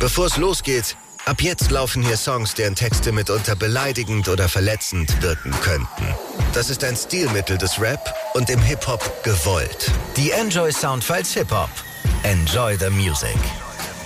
Bevor es losgeht, ab jetzt laufen hier Songs, deren Texte mitunter beleidigend oder verletzend wirken könnten. Das ist ein Stilmittel des Rap und im Hip-Hop gewollt. Die Enjoy Soundfiles Hip-Hop. Enjoy the Music.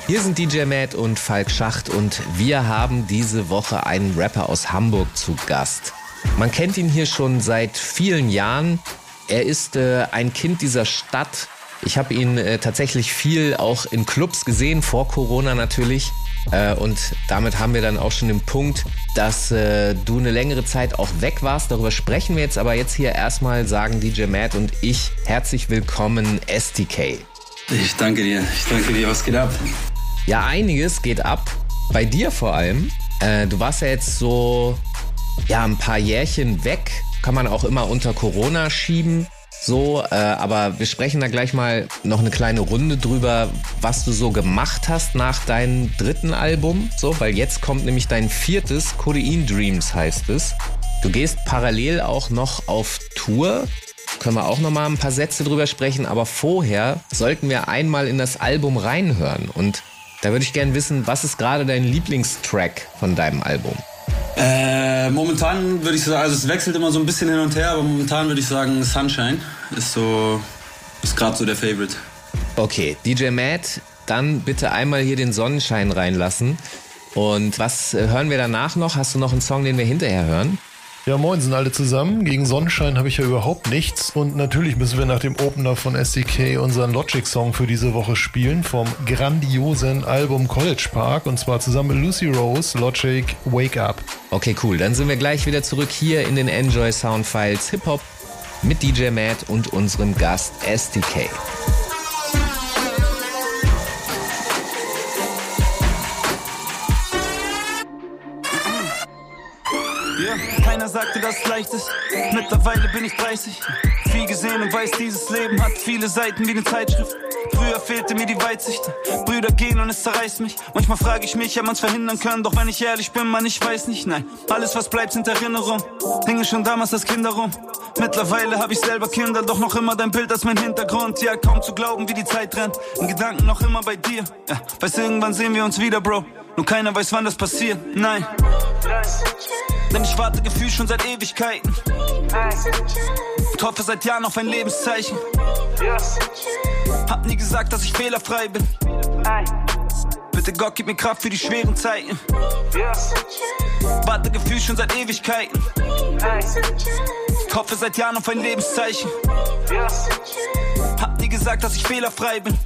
Hier sind DJ Matt und Falk Schacht und wir haben diese Woche einen Rapper aus Hamburg zu Gast. Man kennt ihn hier schon seit vielen Jahren. Er ist äh, ein Kind dieser Stadt. Ich habe ihn äh, tatsächlich viel auch in Clubs gesehen, vor Corona natürlich. Äh, und damit haben wir dann auch schon den Punkt, dass äh, du eine längere Zeit auch weg warst. Darüber sprechen wir jetzt, aber jetzt hier erstmal sagen DJ Matt und ich herzlich willkommen STK. Ich danke dir, ich danke dir, was geht ab? Ja, einiges geht ab. Bei dir vor allem. Äh, du warst ja jetzt so, ja, ein paar Jährchen weg. Kann man auch immer unter Corona schieben. So, äh, aber wir sprechen da gleich mal noch eine kleine Runde drüber, was du so gemacht hast nach deinem dritten Album. So, weil jetzt kommt nämlich dein viertes, Codein Dreams heißt es. Du gehst parallel auch noch auf Tour. Können wir auch noch mal ein paar Sätze drüber sprechen, aber vorher sollten wir einmal in das Album reinhören und da würde ich gerne wissen, was ist gerade dein Lieblingstrack von deinem Album? Äh, momentan würde ich sagen, also es wechselt immer so ein bisschen hin und her, aber momentan würde ich sagen Sunshine ist so, ist gerade so der Favorite. Okay, DJ Matt, dann bitte einmal hier den Sonnenschein reinlassen. Und was äh, hören wir danach noch? Hast du noch einen Song, den wir hinterher hören? Ja, moin, sind alle zusammen. Gegen Sonnenschein habe ich ja überhaupt nichts. Und natürlich müssen wir nach dem Opener von SDK unseren Logic-Song für diese Woche spielen vom grandiosen Album College Park. Und zwar zusammen mit Lucy Rose, Logic, Wake Up. Okay, cool. Dann sind wir gleich wieder zurück hier in den Enjoy Sound Files Hip Hop mit DJ Matt und unserem Gast SDK. Keiner sagte, dass es leicht ist. Mittlerweile bin ich 30. Viel gesehen und weiß, dieses Leben hat viele Seiten wie eine Zeitschrift. Früher fehlte mir die Weitsicht. Brüder gehen und es zerreißt mich. Manchmal frage ich mich, ob man's verhindern können. Doch wenn ich ehrlich bin, man, ich weiß nicht. Nein, alles was bleibt sind Erinnerungen. Hänge schon damals als Kinder rum. Mittlerweile hab ich selber Kinder, doch noch immer dein Bild als mein Hintergrund. Ja, kaum zu glauben, wie die Zeit rennt. In Gedanken noch immer bei dir. Ja, weiß irgendwann sehen wir uns wieder, Bro. Nur keiner weiß, wann das passiert. Nein. Denn ich warte gefühlt schon seit Ewigkeiten. Und hoffe seit Jahren auf ein Lebenszeichen. Hab nie gesagt, dass ich fehlerfrei bin. Bitte Gott, gib mir Kraft für die schweren Zeiten. Warte gefühlt schon seit Ewigkeiten. Ich hoffe seit Jahren auf ein Lebenszeichen. Hab nie gesagt, dass ich fehlerfrei bin.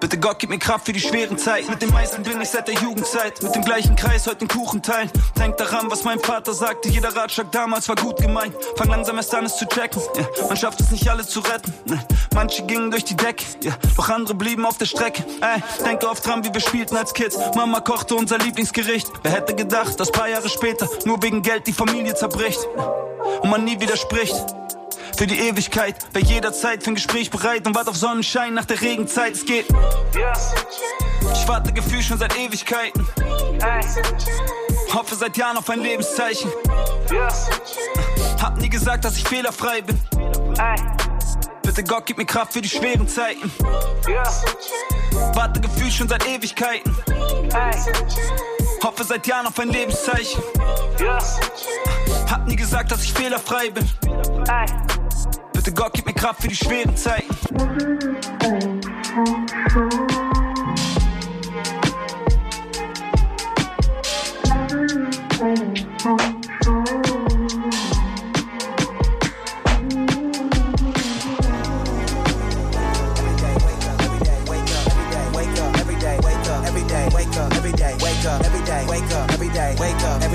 Bitte Gott, gib mir Kraft für die schweren Zeiten. Mit den meisten bin ich seit der Jugendzeit. Mit dem gleichen Kreis heute den Kuchen teilen. Denk daran, was mein Vater sagte. Jeder Ratschlag damals war gut gemeint. Fang langsam erst an, es zu checken. Ja, man schafft es nicht alle zu retten. Ne. Manche gingen durch die Decke, ja, doch andere blieben auf der Strecke. Ey, denke oft dran, wie wir spielten als Kids. Mama kochte unser Lieblingsgericht. Wer hätte gedacht, dass paar Jahre später nur wegen Geld die Familie zerbricht und man nie widerspricht für die Ewigkeit. Bei jeder Zeit für ein Gespräch bereit und wart auf Sonnenschein nach der Regenzeit. Es geht. Ich warte Gefühl schon seit Ewigkeiten. Hoffe seit Jahren auf ein Lebenszeichen. Hab nie gesagt, dass ich fehlerfrei bin. Bitte Gott, gib mir Kraft für die schweren Zeiten. Warte Gefühl schon seit Ewigkeiten. Hoffe seit Jahren auf ein Lebenszeichen. Hab nie gesagt, dass ich fehlerfrei bin. Gott, gib mir Kraft für die schweren Zeiten.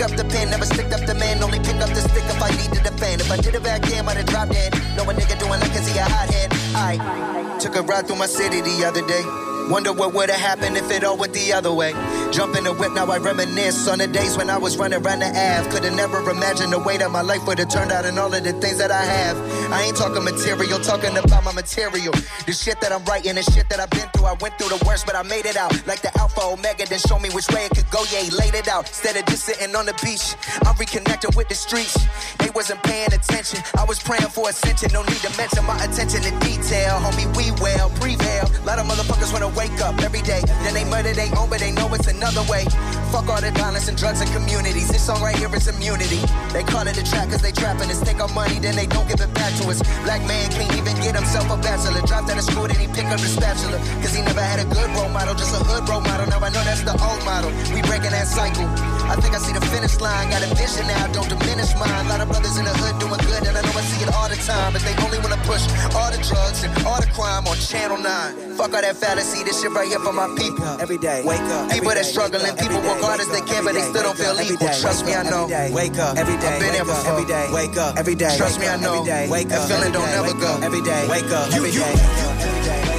Up the pen, never stick up the man. Only pick up the stick if I need to fan. If I did it back then, I'd have dropped it. No a nigga doing like cause he a hothead. I took a ride through my city the other day. Wonder what would've happened if it all went the other way. Jump in the whip, now I reminisce on the days when I was running around the Ave. Could've never imagined the way that my life would've turned out and all of the things that I have. I ain't talking material, talking about my material. The shit that I'm writing, the shit that I've been through. I went through the worst, but I made it out. Like the Alpha Omega, then show me which way it could go. Yeah, he laid it out. Instead of just sitting on the beach, I'm reconnecting with the streets. They wasn't paying attention. I was praying for ascension. No need to mention my attention to detail. Homie, we well, prevail. A lot of motherfuckers wanna wake up every day. Then they murder they own, but they know it's another way. Fuck all the violence and drugs and communities. This song right here is immunity. They call it a trap cause they trapping us. Take our money, then they don't give it back to us. Black man can't even get himself a bachelor. Dropped out of school, then he pick up the spatula. Cause he never had a good role model, just a hood role model. Now I know that's the old model. We breaking that cycle. I think I see the finish line. Got a vision now, don't diminish mine. A lot of brothers in the hood doing good, and I know I see it all the time. But they only wanna push all the drugs and all the crime on Channel 9. Fuck all that fallacy, this shit right here for my people. Every day, wake up. People that struggling, people work hard as they can, but they still don't feel equal. Trust me, I know. Wake up every day. I've been there before. Every day, wake up every day. Trust me, I know. Wake up, That feeling don't never go. Every day, wake up every day.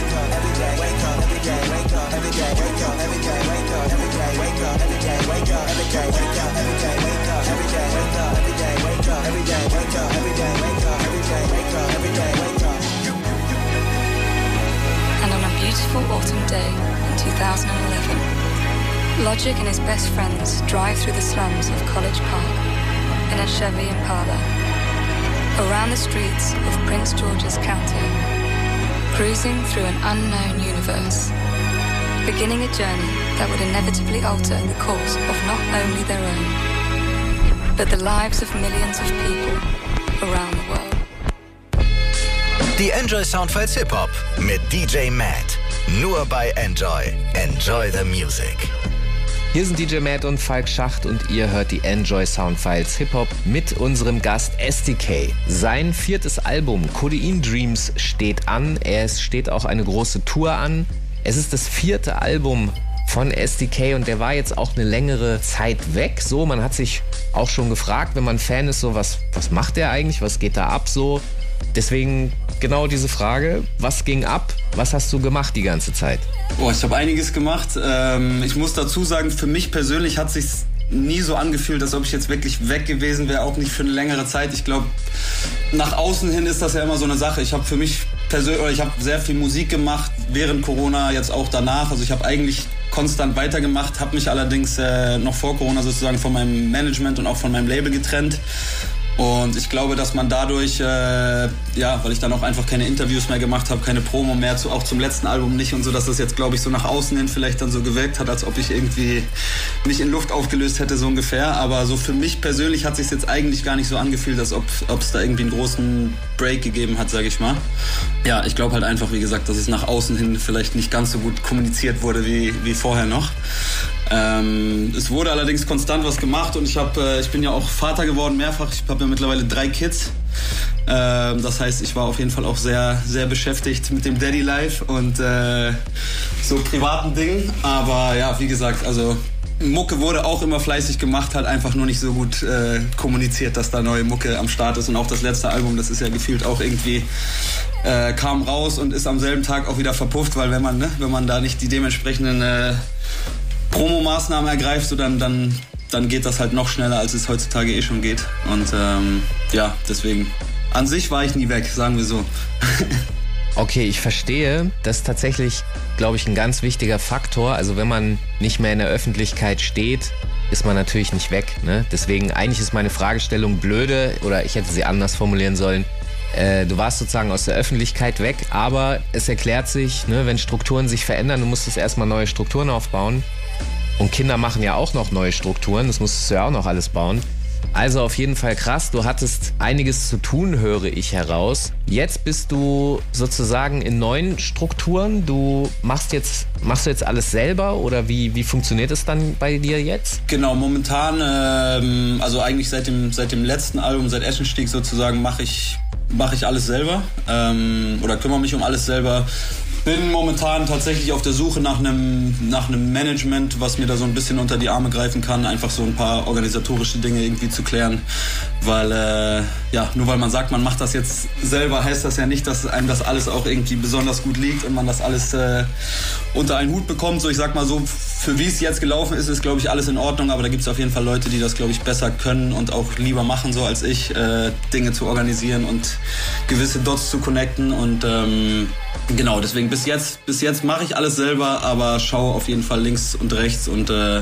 And on a beautiful autumn day in 2011, Logic and his best friends drive through the slums of College Park in a Chevy Impala, around the streets of Prince George's County, cruising through an unknown universe, beginning a journey that would inevitably alter the course of not only their own, but the lives of millions of people around the world. Die Enjoy Soundfiles Hip Hop mit DJ Matt. Nur bei Enjoy. Enjoy the Music. Hier sind DJ Matt und Falk Schacht und ihr hört die Enjoy Soundfiles Hip Hop mit unserem Gast SDK. Sein viertes Album Codein Dreams steht an. Es steht auch eine große Tour an. Es ist das vierte Album von SDK und der war jetzt auch eine längere Zeit weg. So, man hat sich auch schon gefragt, wenn man Fan ist, so was, was macht der eigentlich? Was geht da ab so? Deswegen genau diese Frage, was ging ab? Was hast du gemacht die ganze Zeit? Boah, ich habe einiges gemacht. Ähm, ich muss dazu sagen, für mich persönlich hat sich nie so angefühlt, als ob ich jetzt wirklich weg gewesen wäre, auch nicht für eine längere Zeit. Ich glaube, nach außen hin ist das ja immer so eine Sache. Ich habe für mich persönlich, ich habe sehr viel Musik gemacht während Corona, jetzt auch danach. Also ich habe eigentlich konstant weitergemacht, habe mich allerdings äh, noch vor Corona sozusagen von meinem Management und auch von meinem Label getrennt. Und ich glaube, dass man dadurch, äh, ja, weil ich dann auch einfach keine Interviews mehr gemacht habe, keine Promo mehr, zu, auch zum letzten Album nicht und so, dass das jetzt, glaube ich, so nach außen hin vielleicht dann so gewirkt hat, als ob ich irgendwie mich in Luft aufgelöst hätte, so ungefähr. Aber so für mich persönlich hat sich jetzt eigentlich gar nicht so angefühlt, als ob es da irgendwie einen großen Break gegeben hat, sage ich mal. Ja, ich glaube halt einfach, wie gesagt, dass es nach außen hin vielleicht nicht ganz so gut kommuniziert wurde wie, wie vorher noch. Ähm, es wurde allerdings konstant was gemacht und ich, hab, äh, ich bin ja auch Vater geworden mehrfach. Ich habe ja mittlerweile drei Kids. Ähm, das heißt, ich war auf jeden Fall auch sehr, sehr beschäftigt mit dem Daddy Life und äh, so privaten Dingen. Aber ja, wie gesagt, also Mucke wurde auch immer fleißig gemacht, halt einfach nur nicht so gut äh, kommuniziert, dass da neue Mucke am Start ist. Und auch das letzte Album, das ist ja gefühlt auch irgendwie äh, kam raus und ist am selben Tag auch wieder verpufft, weil wenn man, ne, wenn man da nicht die dementsprechenden äh, Promomaßnahmen ergreift, so dann, dann, dann geht das halt noch schneller, als es heutzutage eh schon geht. Und ähm, ja, deswegen. An sich war ich nie weg, sagen wir so. Okay, ich verstehe. Das ist tatsächlich, glaube ich, ein ganz wichtiger Faktor. Also wenn man nicht mehr in der Öffentlichkeit steht, ist man natürlich nicht weg. Ne? Deswegen eigentlich ist meine Fragestellung blöde oder ich hätte sie anders formulieren sollen. Äh, du warst sozusagen aus der Öffentlichkeit weg, aber es erklärt sich, ne, wenn Strukturen sich verändern, du musstest erstmal neue Strukturen aufbauen. Und Kinder machen ja auch noch neue Strukturen, das musstest du ja auch noch alles bauen. Also auf jeden Fall krass, du hattest einiges zu tun, höre ich heraus. Jetzt bist du sozusagen in neuen Strukturen. Du machst jetzt, machst du jetzt alles selber oder wie, wie funktioniert es dann bei dir jetzt? Genau, momentan, ähm, also eigentlich seit dem, seit dem letzten Album, seit Eschenstieg sozusagen, mache ich, mach ich alles selber ähm, oder kümmere mich um alles selber. Bin momentan tatsächlich auf der Suche nach einem, nach einem Management, was mir da so ein bisschen unter die Arme greifen kann, einfach so ein paar organisatorische Dinge irgendwie zu klären. Weil, äh, ja, nur weil man sagt, man macht das jetzt selber, heißt das ja nicht, dass einem das alles auch irgendwie besonders gut liegt und man das alles äh, unter einen Hut bekommt. So, ich sag mal so, für wie es jetzt gelaufen ist, ist, glaube ich, alles in Ordnung, aber da gibt es auf jeden Fall Leute, die das, glaube ich, besser können und auch lieber machen, so als ich, äh, Dinge zu organisieren und gewisse Dots zu connecten und ähm, Genau, deswegen bis jetzt, bis jetzt mache ich alles selber, aber schaue auf jeden Fall links und rechts und äh,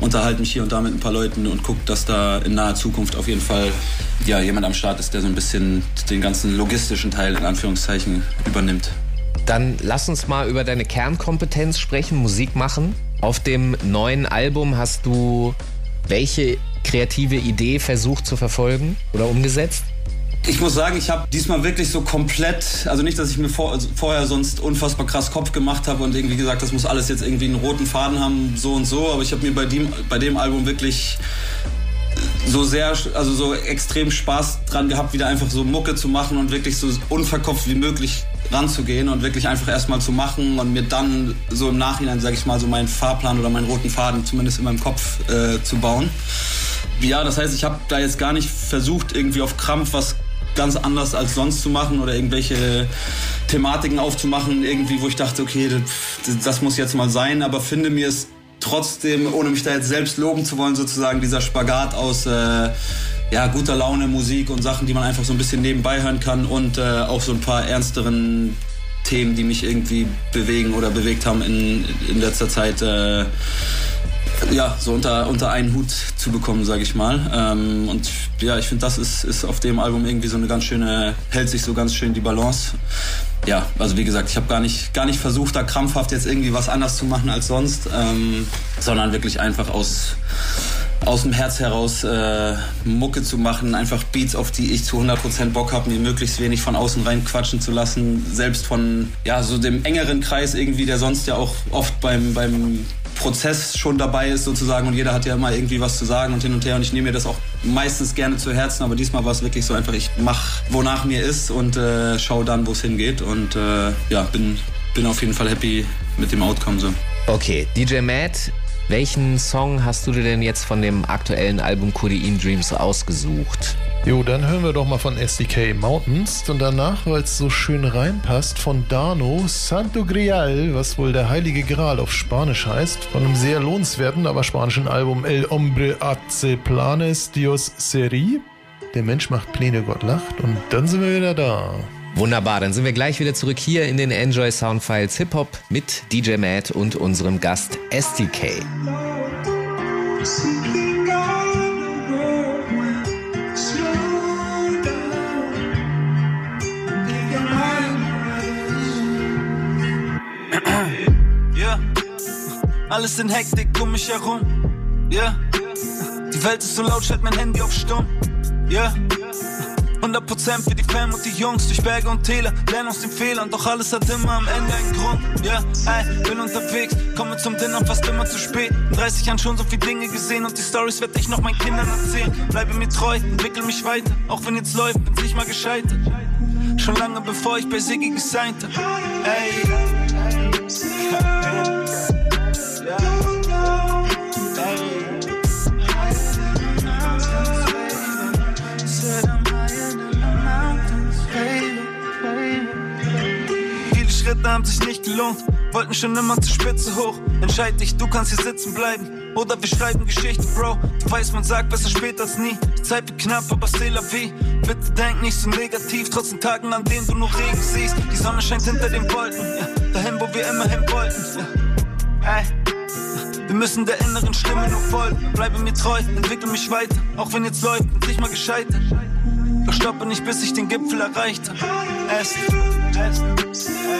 unterhalte mich hier und da mit ein paar Leuten und gucke, dass da in naher Zukunft auf jeden Fall ja, jemand am Start ist, der so ein bisschen den ganzen logistischen Teil in Anführungszeichen übernimmt. Dann lass uns mal über deine Kernkompetenz sprechen, Musik machen. Auf dem neuen Album hast du welche kreative Idee versucht zu verfolgen oder umgesetzt? Ich muss sagen, ich habe diesmal wirklich so komplett, also nicht, dass ich mir vor, also vorher sonst unfassbar krass Kopf gemacht habe und irgendwie gesagt, das muss alles jetzt irgendwie einen roten Faden haben, so und so, aber ich habe mir bei dem, bei dem Album wirklich so sehr, also so extrem Spaß dran gehabt, wieder einfach so Mucke zu machen und wirklich so unverkopft wie möglich ranzugehen und wirklich einfach erstmal zu machen und mir dann so im Nachhinein, sage ich mal, so meinen Fahrplan oder meinen roten Faden zumindest in meinem Kopf äh, zu bauen. Ja, das heißt, ich habe da jetzt gar nicht versucht, irgendwie auf Krampf was ganz anders als sonst zu machen oder irgendwelche Thematiken aufzumachen, irgendwie, wo ich dachte, okay, das, das muss jetzt mal sein, aber finde mir es trotzdem, ohne mich da jetzt selbst loben zu wollen, sozusagen dieser Spagat aus äh, ja, guter Laune, Musik und Sachen, die man einfach so ein bisschen nebenbei hören kann und äh, auch so ein paar ernsteren Themen, die mich irgendwie bewegen oder bewegt haben in, in letzter Zeit. Äh, ja, so unter, unter einen Hut zu bekommen, sage ich mal. Ähm, und ja, ich finde, das ist, ist auf dem Album irgendwie so eine ganz schöne, hält sich so ganz schön die Balance. Ja, also wie gesagt, ich habe gar nicht, gar nicht versucht, da krampfhaft jetzt irgendwie was anders zu machen als sonst, ähm, sondern wirklich einfach aus, aus dem Herz heraus äh, Mucke zu machen, einfach Beats, auf die ich zu 100% Bock habe, mir möglichst wenig von außen rein quatschen zu lassen, selbst von ja so dem engeren Kreis irgendwie, der sonst ja auch oft beim, beim Prozess schon dabei ist sozusagen und jeder hat ja immer irgendwie was zu sagen und hin und her und ich nehme mir das auch meistens gerne zu Herzen, aber diesmal war es wirklich so einfach, ich mache, wonach mir ist und äh, schaue dann, wo es hingeht und äh, ja, bin, bin auf jeden Fall happy mit dem Outcome so. Okay, DJ Matt, welchen Song hast du dir denn jetzt von dem aktuellen Album Codeine Dreams ausgesucht? Jo, dann hören wir doch mal von SDK Mountains und danach, weil es so schön reinpasst, von Dano Santo Grial, was wohl der heilige Gral auf Spanisch heißt, von einem sehr lohnenswerten, aber spanischen Album El Hombre hace planes, Dios seri. Der Mensch macht Pläne, Gott lacht und dann sind wir wieder da. Wunderbar, dann sind wir gleich wieder zurück hier in den Enjoy Soundfiles Hip Hop mit DJ Matt und unserem Gast SDK. Yeah. Alles in Hektik um mich herum. Yeah. Die Welt ist so laut, schalt mein Handy auf Stumm. Yeah. 100% für die Fam und die Jungs durch Berge und Täler. Lernen aus den Fehlern, doch alles hat immer am Ende einen Grund. Ja, yeah, ey, bin unterwegs, komme zum Dinner fast immer zu spät. In 30 Jahren schon so viele Dinge gesehen und die Stories werde ich noch meinen Kindern erzählen. Bleibe mir treu, entwickel mich weiter, auch wenn jetzt läuft, bin's nicht mal gescheitert. Schon lange bevor ich bei Siggi gesigned hab. Ey. Schritte haben sich nicht gelohnt, wollten schon immer zur Spitze hoch. Entscheid dich, du kannst hier sitzen bleiben. Oder wir schreiben Geschichte, Bro. Du weißt, man sagt besser spät als nie. Die Zeit wird knapp, aber la vie. Bitte denk nicht so negativ, trotz den Tagen, an denen du nur Regen siehst. Die Sonne scheint hinter den Wolken, ja. dahin, wo wir immer hin wollten. Ja. Ey. Wir müssen der inneren Stimme nur folgen. Bleibe mir treu, entwickle mich weiter. Auch wenn jetzt läuft, bin ich mal gescheitert. Doch stoppe nicht, bis ich den Gipfel erreicht hab. Es, es, es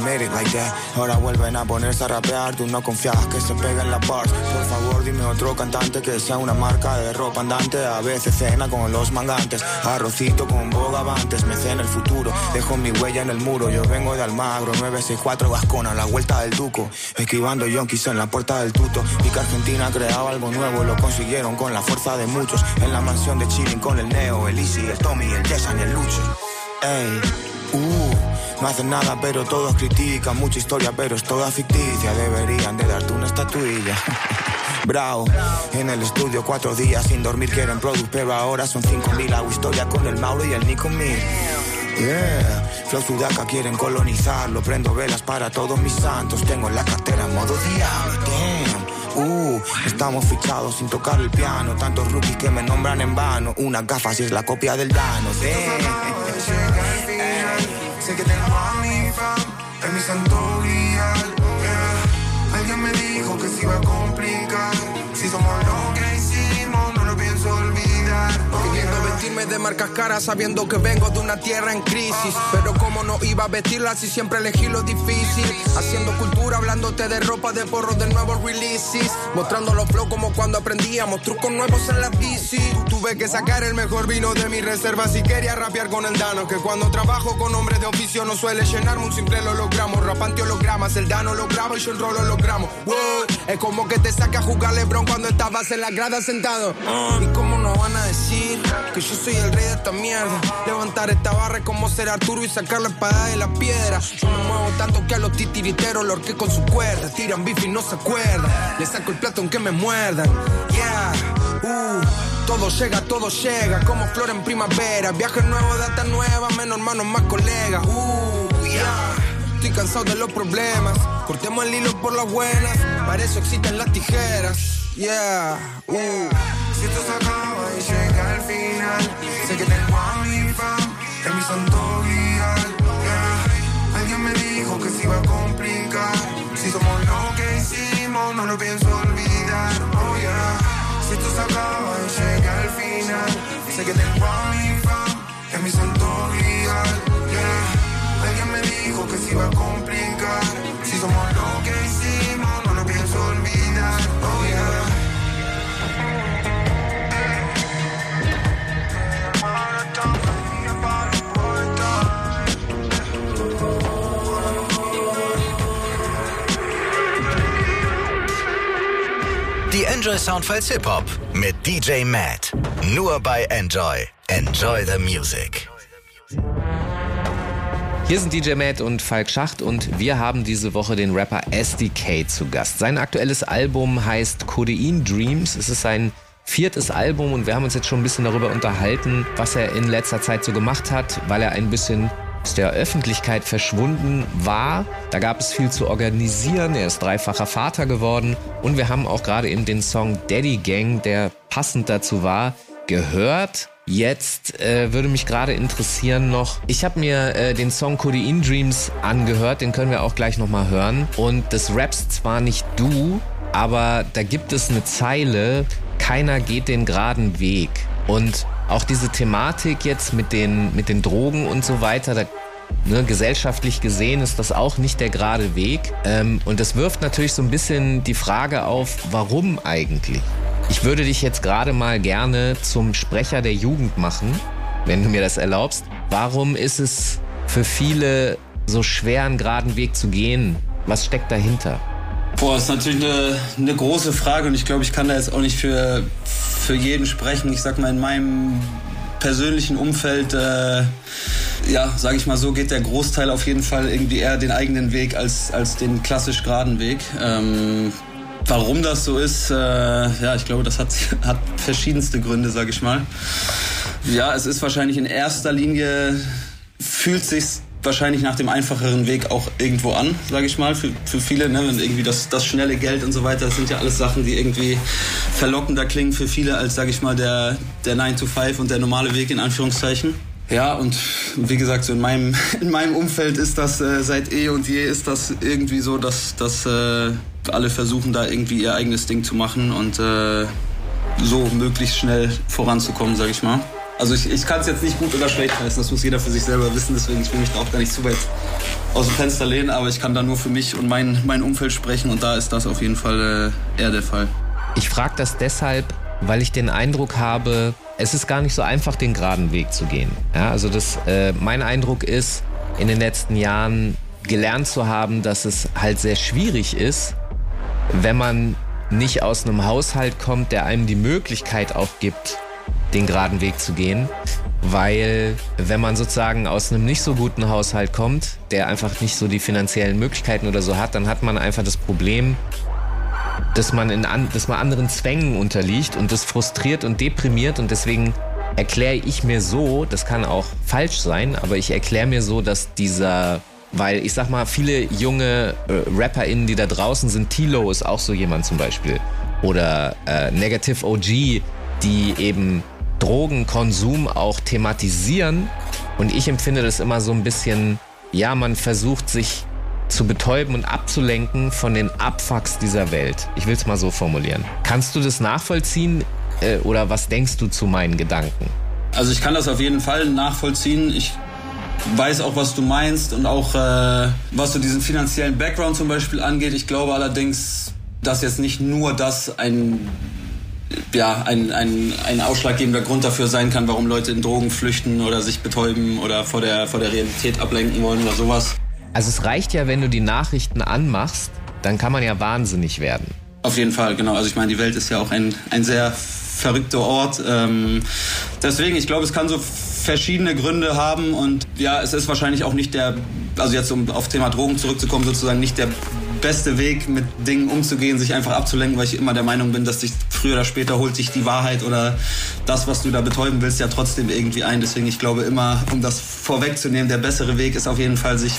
made it like that. Ahora vuelven a ponerse a rapear, tú no confías que se peguen las bars. Por favor, dime otro cantante que sea una marca de ropa andante. A veces cena con los mangantes, arrocito con bogavantes. Me cena el futuro, dejo mi huella en el muro. Yo vengo de Almagro, 964 Gascona, la vuelta del Duco. Esquivando yonkis en la puerta del tuto. Y que Argentina creaba algo nuevo, lo consiguieron con la fuerza de muchos. En la mansión de Chilling con el Neo, el Easy, el Tommy, el y el Lucho. Ey, uh, no hacen nada pero todos critican, mucha historia pero es toda ficticia, deberían de darte una estatuilla. Bravo, en el estudio cuatro días sin dormir quieren product, pero ahora son cinco mil, hago historia con el Mauro y el Nico Mir. Yeah, Flow Sudaca quieren colonizarlo, prendo velas para todos mis santos, tengo en la cartera modo diablo, damn. Uh, estamos fichados sin tocar el piano. Tantos rookies que me nombran en vano. Una gafas y es la copia del Dano. Sé que tengo a mi fam, es mi santo yeah. Alguien me dijo que se iba a complicar. Si somos lo vestirme de marcas caras sabiendo que vengo de una tierra en crisis. Pero como no iba a vestirla si siempre elegí lo difícil. Haciendo cultura, hablándote de ropa, de porros, de nuevos releases. Mostrando los flow como cuando aprendíamos trucos nuevos en la bici. Tuve que sacar el mejor vino de mi reserva si quería rapear con el Dano. Que cuando trabajo con hombres de oficio no suele llenarme un simple hologramo. Rapante hologramas, el Dano lo graba y yo el rol hologramo. Wow, es como que te saca a jugar Lebron cuando estabas en la grada sentado. ¿Y cómo no van a decir que yo soy el rey de esta mierda? Levantar esta barra como ser Arturo y sacar la espada de la piedra. Yo me muevo tanto que a los titiriteros lo horqué con su cuerda. Tiran bife y no se acuerdan. Le saco el plato aunque me muerdan. Yeah, uh. Todo llega, todo llega, como flor en primavera. Viaje nuevo, data nueva, menos hermanos, más colegas. Uh, yeah. Estoy cansado de los problemas. Cortemos el hilo por las buenas. Para eso existen las tijeras. Yeah. Si esto se acaba y llega al final, sé que tengo a mi fam, es mi santo grial. yeah. Alguien me dijo que se iba a complicar. Si somos lo que hicimos, no lo pienso olvidar. Oh yeah. Si esto se acaba y llega al final, sé que tengo a mi fam, es mi santo grial. yeah. Alguien me dijo que se iba a complicar. Si somos lo Enjoy Soundfiles Hip Hop mit DJ Matt. Nur bei Enjoy. Enjoy the Music. Hier sind DJ Matt und Falk Schacht und wir haben diese Woche den Rapper SDK zu Gast. Sein aktuelles Album heißt Codein Dreams. Es ist sein viertes Album und wir haben uns jetzt schon ein bisschen darüber unterhalten, was er in letzter Zeit so gemacht hat, weil er ein bisschen aus der Öffentlichkeit verschwunden war. Da gab es viel zu organisieren. Er ist dreifacher Vater geworden und wir haben auch gerade eben den Song Daddy Gang, der passend dazu war, gehört. Jetzt äh, würde mich gerade interessieren noch, ich habe mir äh, den Song Codein Dreams angehört, den können wir auch gleich nochmal hören. Und das rappst zwar nicht du, aber da gibt es eine Zeile, keiner geht den geraden Weg. Und auch diese Thematik jetzt mit den, mit den Drogen und so weiter, da, ne, gesellschaftlich gesehen ist das auch nicht der gerade Weg. Ähm, und das wirft natürlich so ein bisschen die Frage auf, warum eigentlich? Ich würde dich jetzt gerade mal gerne zum Sprecher der Jugend machen, wenn du mir das erlaubst. Warum ist es für viele so schwer, einen geraden Weg zu gehen? Was steckt dahinter? Boah, ist natürlich eine, eine große Frage und ich glaube, ich kann da jetzt auch nicht für, für jeden sprechen. Ich sag mal, in meinem persönlichen Umfeld, äh, ja, sage ich mal so, geht der Großteil auf jeden Fall irgendwie eher den eigenen Weg als, als den klassisch geraden Weg. Ähm, warum das so ist, äh, ja, ich glaube, das hat, hat verschiedenste Gründe, sage ich mal. Ja, es ist wahrscheinlich in erster Linie, fühlt sich's wahrscheinlich nach dem einfacheren Weg auch irgendwo an, sage ich mal, für, für viele. Ne? Und irgendwie das, das schnelle Geld und so weiter, das sind ja alles Sachen, die irgendwie verlockender klingen für viele als, sage ich mal, der, der 9 to 5 und der normale Weg in Anführungszeichen. Ja, und wie gesagt, so in meinem, in meinem Umfeld ist das äh, seit eh und je ist das irgendwie so, dass, dass äh, alle versuchen, da irgendwie ihr eigenes Ding zu machen und äh, so möglichst schnell voranzukommen, sage ich mal. Also ich, ich kann es jetzt nicht gut oder schlecht heißen, das muss jeder für sich selber wissen, deswegen ich will mich da auch gar nicht zu weit aus dem Fenster lehnen, aber ich kann da nur für mich und mein, mein Umfeld sprechen und da ist das auf jeden Fall äh, eher der Fall. Ich frage das deshalb, weil ich den Eindruck habe, es ist gar nicht so einfach, den geraden Weg zu gehen. Ja, also das, äh, mein Eindruck ist, in den letzten Jahren gelernt zu haben, dass es halt sehr schwierig ist, wenn man nicht aus einem Haushalt kommt, der einem die Möglichkeit auch gibt, den geraden Weg zu gehen. Weil wenn man sozusagen aus einem nicht so guten Haushalt kommt, der einfach nicht so die finanziellen Möglichkeiten oder so hat, dann hat man einfach das Problem, dass man, in an, dass man anderen Zwängen unterliegt und das frustriert und deprimiert und deswegen erkläre ich mir so, das kann auch falsch sein, aber ich erkläre mir so, dass dieser weil ich sag mal, viele junge äh, RapperInnen, die da draußen sind, Tilo ist auch so jemand zum Beispiel. Oder äh, Negative OG, die eben Drogenkonsum auch thematisieren. Und ich empfinde das immer so ein bisschen, ja, man versucht sich zu betäuben und abzulenken von den Abfucks dieser Welt. Ich will es mal so formulieren. Kannst du das nachvollziehen äh, oder was denkst du zu meinen Gedanken? Also ich kann das auf jeden Fall nachvollziehen. Ich weiß auch, was du meinst und auch äh, was so diesen finanziellen Background zum Beispiel angeht. Ich glaube allerdings, dass jetzt nicht nur das ein ja, ein, ein, ein ausschlaggebender Grund dafür sein kann, warum Leute in Drogen flüchten oder sich betäuben oder vor der, vor der Realität ablenken wollen oder sowas. Also es reicht ja, wenn du die Nachrichten anmachst, dann kann man ja wahnsinnig werden. Auf jeden Fall, genau. Also ich meine, die Welt ist ja auch ein, ein sehr verrückter Ort. Ähm, deswegen, ich glaube, es kann so verschiedene Gründe haben und ja, es ist wahrscheinlich auch nicht der, also jetzt um auf Thema Drogen zurückzukommen, sozusagen nicht der beste Weg, mit Dingen umzugehen, sich einfach abzulenken, weil ich immer der Meinung bin, dass dich früher oder später holt sich die Wahrheit oder das, was du da betäuben willst, ja trotzdem irgendwie ein. Deswegen, ich glaube immer, um das vorwegzunehmen, der bessere Weg ist auf jeden Fall, sich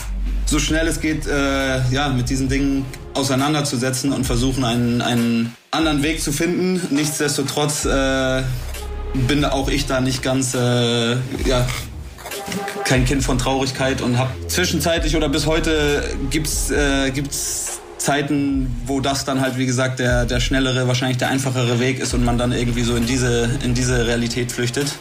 so schnell es geht, äh, ja, mit diesen Dingen auseinanderzusetzen und versuchen, einen, einen anderen Weg zu finden. Nichtsdestotrotz äh, bin auch ich da nicht ganz, äh, ja, kein Kind von Traurigkeit und habe zwischenzeitlich oder bis heute gibt's äh, gibt's Zeiten, wo das dann halt wie gesagt der der schnellere, wahrscheinlich der einfachere Weg ist und man dann irgendwie so in diese in diese Realität flüchtet.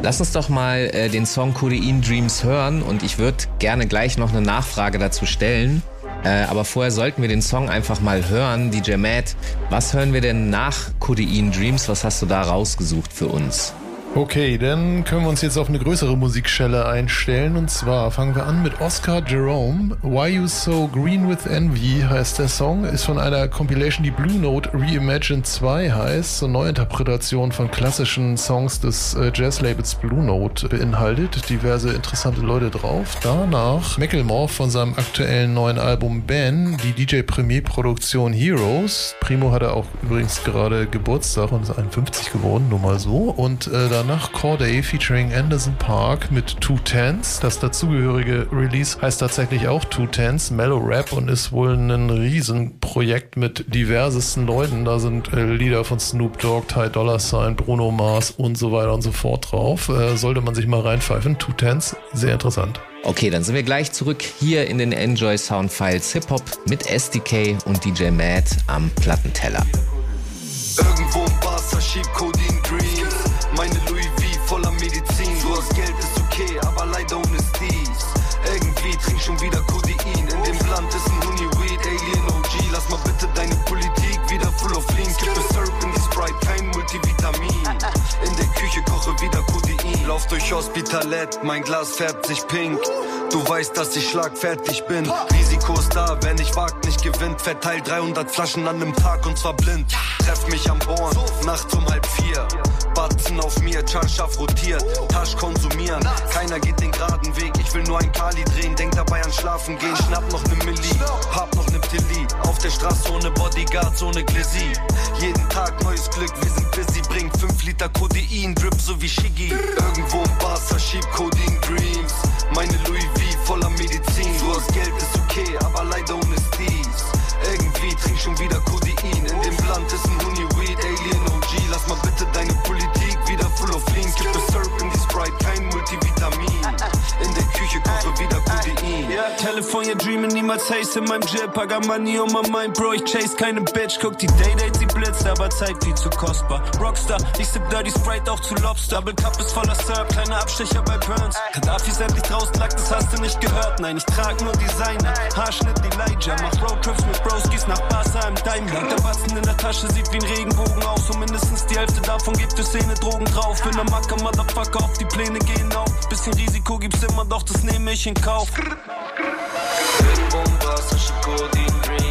Lass uns doch mal äh, den Song Codein Dreams hören und ich würde gerne gleich noch eine Nachfrage dazu stellen. Äh, aber vorher sollten wir den Song einfach mal hören. DJ Matt, was hören wir denn nach Codein Dreams? Was hast du da rausgesucht für uns? Okay, dann können wir uns jetzt auf eine größere Musikschelle einstellen. Und zwar fangen wir an mit Oscar Jerome. Why You So Green with Envy heißt der Song. Ist von einer Compilation, die Blue Note Reimagined 2 heißt. So eine Neuinterpretation von klassischen Songs des äh, Jazz-Labels Blue Note beinhaltet. Diverse interessante Leute drauf. Danach Macklemore von seinem aktuellen neuen Album Ben, die DJ Premier-Produktion Heroes. Primo hatte auch übrigens gerade Geburtstag und ist 51 geworden, nur mal so. Und äh, danach Corday featuring Anderson Park mit Two Tens. Das dazugehörige Release heißt tatsächlich auch Two Tens, Mellow Rap und ist wohl ein Riesenprojekt mit diversesten Leuten. Da sind äh, Lieder von Snoop Dogg, Ty Dolla Sign, Bruno Mars und so weiter und so fort drauf. Äh, sollte man sich mal reinpfeifen. Two Tens, sehr interessant. Okay, dann sind wir gleich zurück hier in den Enjoy Sound Files Hip Hop mit SDK und DJ Matt am Plattenteller. Irgendwo im Barca schiebt Lauf durch Hospitalet, mein Glas färbt sich pink. Du weißt, dass ich schlagfertig bin. Risiko ist da, wer nicht wagt, nicht gewinnt. Verteil 300 Flaschen an einem Tag und zwar blind. Treff mich am Born, nachts um halb vier. Batzen auf mir, Charnschaff rotiert, Tasch konsumieren. Keiner geht den geraden Weg, ich will nur ein Kali drehen. Denk dabei an Schlafen gehen, schnapp noch ne Milli, hab noch ne Tilly. Auf der Straße ohne Bodyguards, ohne Glizzy. Jeden Tag neues Glück, wir sind busy, bringt 5 Liter Codein, Drip so wie Shiggy. Irgendwo im Barca schiebt Codein Dreams. Meine Louis V voller Medizin. Niemals Haze in meinem Jib. I got money on my mind, Bro, ich chase keine Bitch. Guck die Day-Date, sie blitzt, aber Zeit viel zu kostbar. Rockstar, ich sip Dirty Sprite auch zu Lobster. Double Cup ist voller Syrup, kleine Abstecher bei Burns. Gaddafi ist endlich draußen, lag, das hast du nicht gehört. Nein, ich trag nur Designer, Haarschnitt Elijah. Mach Roadtrips mit Broskis nach Barca im Daimler. Der Batzen in der Tasche sieht wie ein Regenbogen aus. Und mindestens die Hälfte davon gibt für Szene Drogen drauf. Bin der Macker, Motherfucker, auf die Pläne gehen auf. Bisschen Risiko gibt's immer, doch das nehme ich in Kauf. Irgendwo im Wasser, Schikotin Dreams. Meine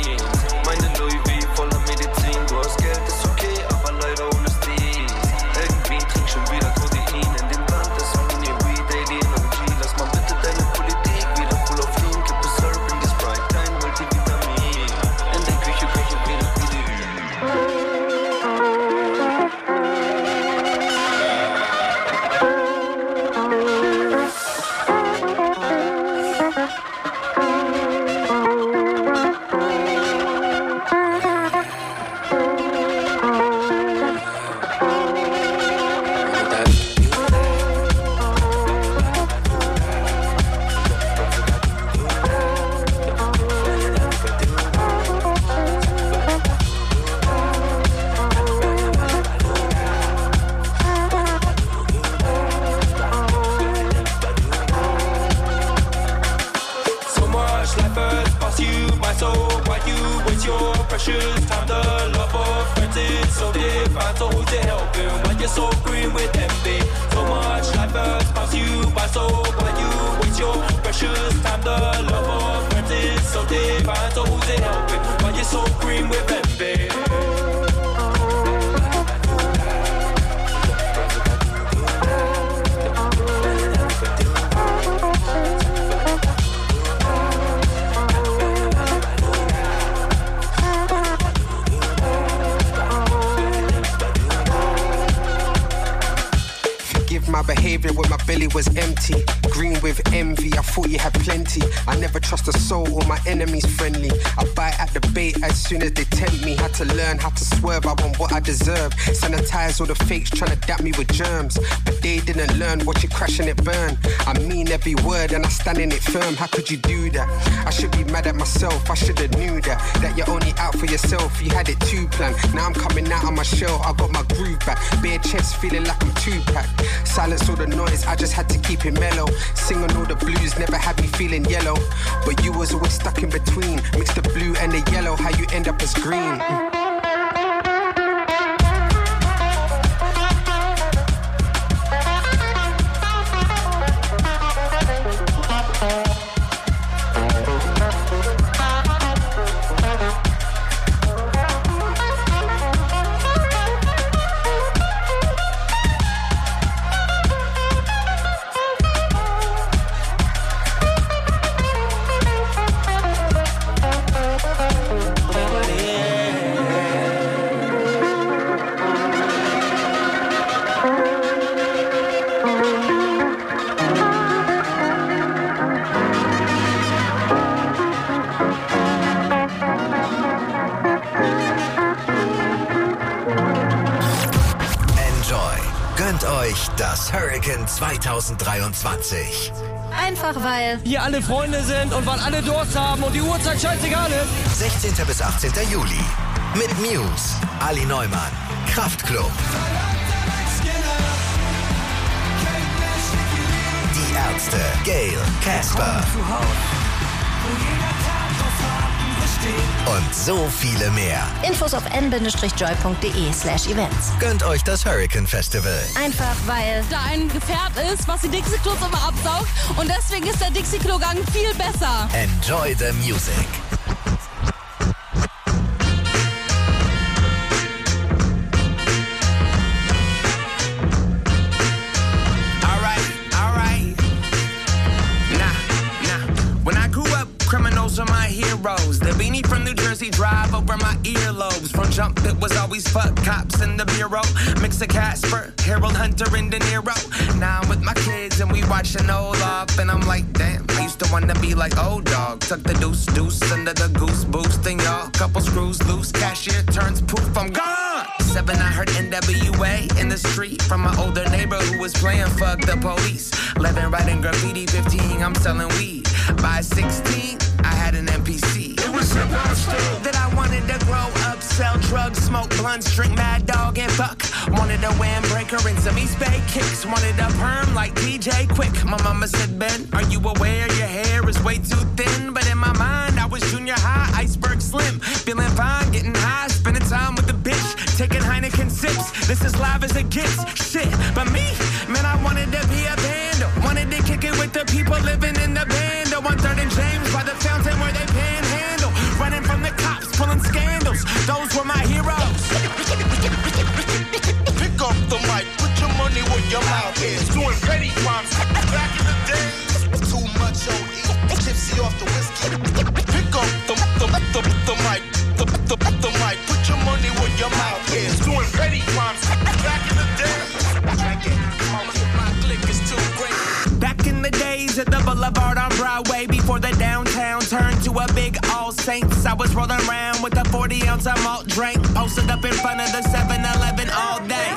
precious time the love of friends is so divine so who's to help you when you're so green with envy? So much life has passed you by so why you waste your precious time the love of is so divine so who's to help you when you're so green with envy behavior when my belly was empty. Green with envy, I thought you had plenty. I never trust a soul or my enemies friendly. I bite at the bait as soon as they tempt me. Had to learn how to swerve, I want what I deserve. Sanitize all the fakes trying to dap me with germs. But they didn't learn, watch it crash and it burn. I mean every word and I stand in it firm. How could you do that? I should be mad at myself, I should have knew that. That you're only out for yourself, you had it too planned. Now I'm coming out of my shell, I got my groove back. Bare chest feeling like I'm two pack. Silence all the noise, I just had to keep it mellow. Singing all the blues never had me feeling yellow. But you was always stuck in between. Mix the blue and the yellow, how you end up as green. Mm. 2023. Einfach weil. Hier alle Freunde sind und weil alle Durst haben und die Uhrzeit scheißegal ist. 16. bis 18. Juli. Mit Muse, Ali Neumann, Kraftklub. Die Ärzte, Gail, Casper. Und so viele mehr. Infos auf n-joy.de slash events. Gönnt euch das Hurricane Festival. Einfach weil. da ein Gefährt ist, was die Dixie-Klos immer absaugt. Und deswegen ist der Dixie-Klo-Gang viel besser. Enjoy the music. Jump, it was always fuck cops in the bureau. Mix of Casper, Harold Hunter, and De Niro. Now I'm with my kids and we watching old off. And I'm like, damn, I used to wanna be like old dog. Tuck the deuce, deuce under the goose boost. And y'all, couple screws loose. Cashier turns poof, I'm gone. Seven, I heard NWA in the street from my older neighbor who was playing fuck the police. 11, writing graffiti. 15, I'm selling weed. By 16, blunts, drink mad dog, and fuck. Wanted a windbreaker and some East Bay kicks. Wanted a perm like DJ Quick. My mama said, Ben, are you aware your hair is way too thin? But in my mind, I was junior high, iceberg slim. Feeling fine, getting high, spending time with the bitch. Taking Heineken sips. This is live as it gets. Shit, but me, man, I wanted to be a vandal. Wanted to kick it with the people living in the band. One third and James by the fountain where they panhandle. Running from the cops, pulling scandals. Those were my heroes. Your mouth is. Doing petty crimes back in the days. Too much OE, tipsy off the whiskey. Pick up the, the, the, the mic, the, the, the mic, put your money where your mouth is. Doing petty crimes back in the days. My click is too great. Back in the days at the Boulevard on Broadway, before the downtown turned to a big All Saints, I was rolling around with a 40 ounce of malt drink, posted up in front of the 7 Eleven all day.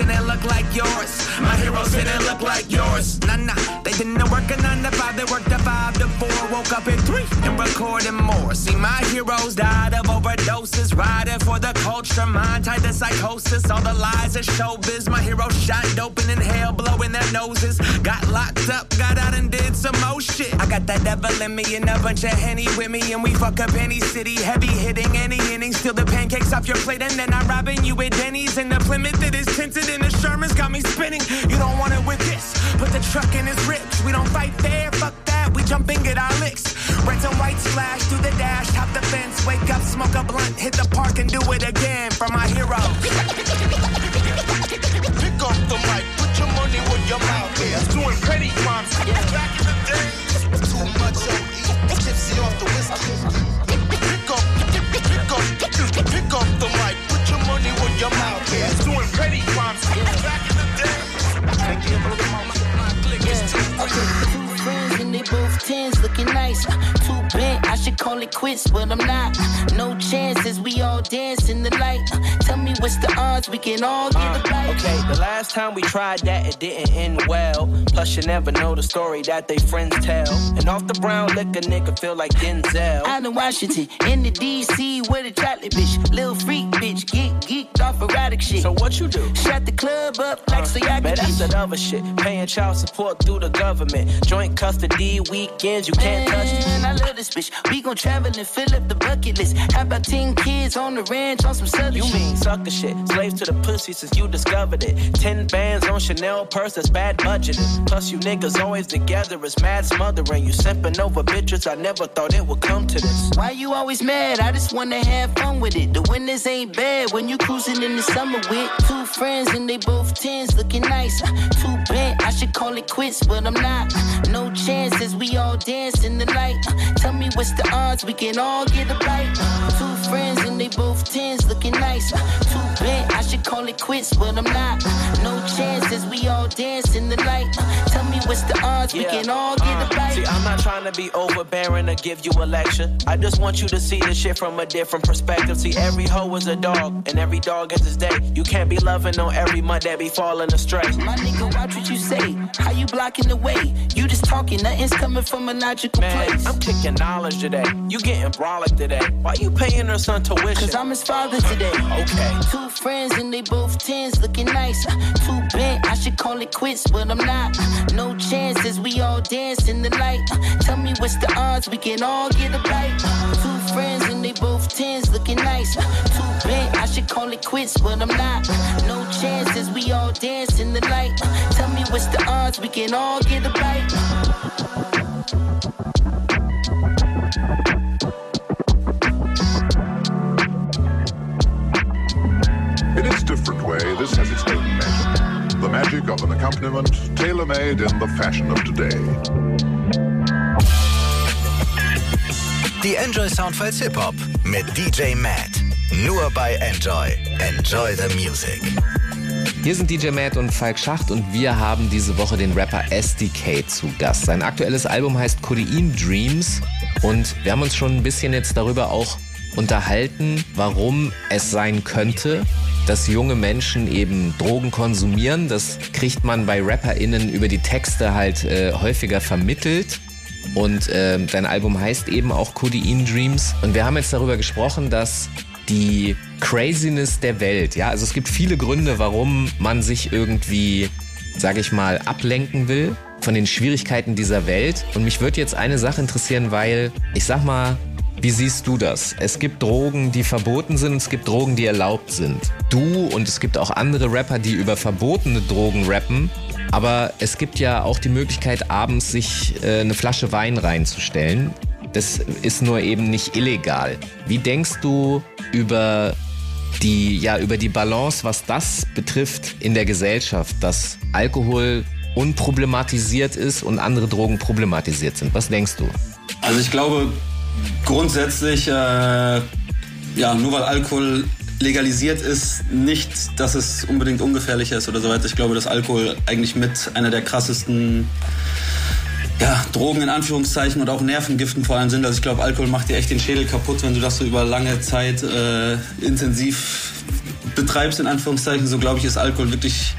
Didn't look like yours. My heroes didn't look like yours. Nah, nah. They didn't work a 9 to 5, they worked a 5 to 4. Woke up at 3 and recorded more. See, my heroes died of overdoses. Riding for the culture, mind tied to psychosis. All the lies of showbiz. My heroes shot dope and inhale, blowing their noses. Got locked up, got out and did some more shit. I got that devil in me and a bunch of Henny with me. And we fuck up any city, heavy hitting any inning. Steal the pancakes off your plate and then I'm robbing you at Denny's. And the Plymouth that is tinted and the Sherman's got me spinning. You don't want it with this. Put the truck in his ribs. We don't fight fair, fuck that. We jump and get our licks. Reds and white splash through the dash, top the fence, wake up, smoke a blunt, hit the park and do it again for my heroes. but I'm not. No chances, we all dance in the light. Tell me what's the odds, we can all get uh. a bite. Okay, the last time we tried that, it didn't end well. Plus, you never know the story that they friends tell. And off the brown liquor, nigga feel like Denzel. Out in Washington, in the DC, with a chocolate bitch, little freak bitch, get geeked off erotic shit. So what you do? Shut the club up like uh, so y'all Man, that's that other shit. Paying child support through the government. Joint custody weekends, you can't touch it. Man, I love this bitch. We gon' travel and fill up the bucket list. How about 10 kids on the ranch on some southern You shit? mean sucker shit. Slaves to the pussy since you discovered it. Ten bands on Chanel purse, that's bad budgeting. Plus, you niggas always together, it's mad smothering. You simping over bitches, I never thought it would come to this. Why you always mad? I just wanna have fun with it. The winters ain't bad when you cruising in the summer with two friends and they both tens looking nice. Uh, too bent, I should call it quits, but I'm not. Uh, no chances, we all dance in the light. Uh, tell me what's the odds, we can all get a bite. Two friends and they both tens looking nice. Too bent, I should call it quits, but I'm not. No chances, we all dance in the light. What's the odds, we can all get a uh, bite. See, I'm not trying to be overbearing or give you a lecture. I just want you to see the shit from a different perspective. See, every hoe is a dog, and every dog has his day. You can't be loving on every mud that be falling astray. My nigga, watch what you say. How you blocking the way? You just talking, nothing's coming from a logical Man, place. I'm kicking knowledge today. You getting brolic today. Why you paying her son tuition? Cause I'm his father today. Okay. Two friends and they both tens looking nice. Too bent, I should call it quits, but I'm not. No chances, we all dance in the light. Uh, tell me what's the odds, we can all get a bite. Uh, two friends and they both tens looking nice. Uh, Too bent, I should call it quits, but I'm not. No chances, we all dance in the light. Tell me what's the odds, we can all get a bite. In its different way, this has its own magic. The magic of an accompaniment tailor-made in the fashion of today. Die Enjoy Soundfiles Hip Hop mit DJ Matt. Nur bei Enjoy. Enjoy the Music. Hier sind DJ Matt und Falk Schacht und wir haben diese Woche den Rapper SDK zu Gast. Sein aktuelles Album heißt Codein Dreams und wir haben uns schon ein bisschen jetzt darüber auch unterhalten, warum es sein könnte, dass junge Menschen eben Drogen konsumieren. Das kriegt man bei RapperInnen über die Texte halt äh, häufiger vermittelt. Und äh, dein Album heißt eben auch Codeine Dreams. Und wir haben jetzt darüber gesprochen, dass die Craziness der Welt, ja, also es gibt viele Gründe, warum man sich irgendwie, sage ich mal, ablenken will von den Schwierigkeiten dieser Welt. Und mich würde jetzt eine Sache interessieren, weil ich sag mal, wie siehst du das? Es gibt Drogen, die verboten sind, es gibt Drogen, die erlaubt sind. Du und es gibt auch andere Rapper, die über verbotene Drogen rappen. Aber es gibt ja auch die Möglichkeit, abends sich äh, eine Flasche Wein reinzustellen. Das ist nur eben nicht illegal. Wie denkst du über die, ja, über die Balance, was das betrifft in der Gesellschaft, dass Alkohol unproblematisiert ist und andere Drogen problematisiert sind? Was denkst du? Also ich glaube grundsätzlich, äh, ja, nur weil Alkohol legalisiert ist, nicht, dass es unbedingt ungefährlicher ist oder so weiter. Ich glaube, dass Alkohol eigentlich mit einer der krassesten ja, Drogen in Anführungszeichen und auch Nervengiften vor allem sind. Also ich glaube, Alkohol macht dir echt den Schädel kaputt, wenn du das so über lange Zeit äh, intensiv betreibst, in Anführungszeichen. So glaube ich, ist Alkohol wirklich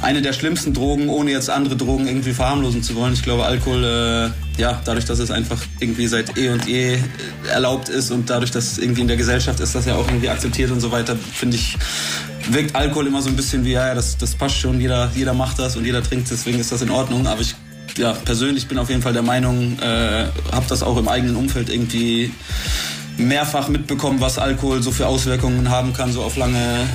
eine der schlimmsten Drogen, ohne jetzt andere Drogen irgendwie verharmlosen zu wollen. Ich glaube, Alkohol, äh, ja, dadurch, dass es einfach irgendwie seit eh und je erlaubt ist und dadurch, dass irgendwie in der Gesellschaft ist, das ja auch irgendwie akzeptiert und so weiter, finde ich, wirkt Alkohol immer so ein bisschen wie, ja, ja das, das passt schon, jeder, jeder macht das und jeder trinkt, deswegen ist das in Ordnung. Aber ich ja, persönlich bin auf jeden Fall der Meinung, äh, habe das auch im eigenen Umfeld irgendwie mehrfach mitbekommen, was Alkohol so für Auswirkungen haben kann, so auf lange,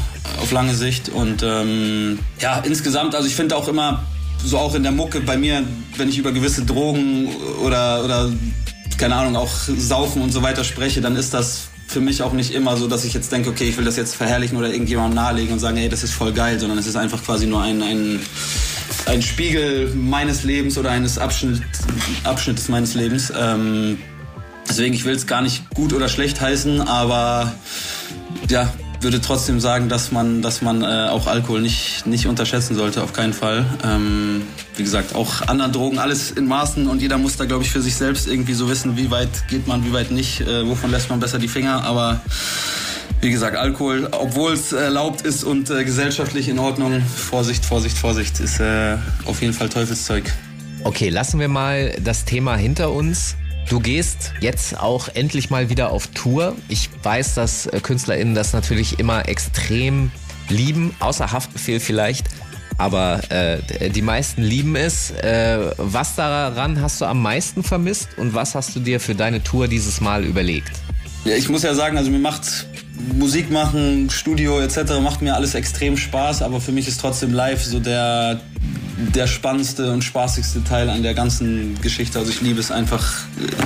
auf lange Sicht. Und ähm, ja, insgesamt, also ich finde auch immer, so auch in der Mucke bei mir, wenn ich über gewisse Drogen oder, oder keine Ahnung, auch Saufen und so weiter spreche, dann ist das für mich auch nicht immer so, dass ich jetzt denke, okay, ich will das jetzt verherrlichen oder irgendjemandem nahelegen und sagen, hey, das ist voll geil, sondern es ist einfach quasi nur ein, ein, ein Spiegel meines Lebens oder eines Abschnitt, Abschnittes meines Lebens. Ähm, deswegen, ich will es gar nicht gut oder schlecht heißen, aber ja, würde trotzdem sagen, dass man, dass man äh, auch Alkohol nicht, nicht unterschätzen sollte, auf keinen Fall. Ähm, wie gesagt, auch anderen Drogen, alles in Maßen und jeder muss da, glaube ich, für sich selbst irgendwie so wissen, wie weit geht man, wie weit nicht, äh, wovon lässt man besser die Finger. Aber wie gesagt, Alkohol, obwohl es erlaubt ist und äh, gesellschaftlich in Ordnung, Vorsicht, Vorsicht, Vorsicht, ist äh, auf jeden Fall Teufelszeug. Okay, lassen wir mal das Thema hinter uns. Du gehst jetzt auch endlich mal wieder auf Tour. Ich weiß, dass äh, KünstlerInnen das natürlich immer extrem lieben, außer Haftbefehl vielleicht. Aber äh, die meisten lieben es. Äh, was daran hast du am meisten vermisst und was hast du dir für deine Tour dieses Mal überlegt? Ja, ich muss ja sagen, also mir macht Musik machen, Studio etc. macht mir alles extrem Spaß, aber für mich ist trotzdem live so der der spannendste und spaßigste Teil an der ganzen Geschichte. Also ich liebe es einfach,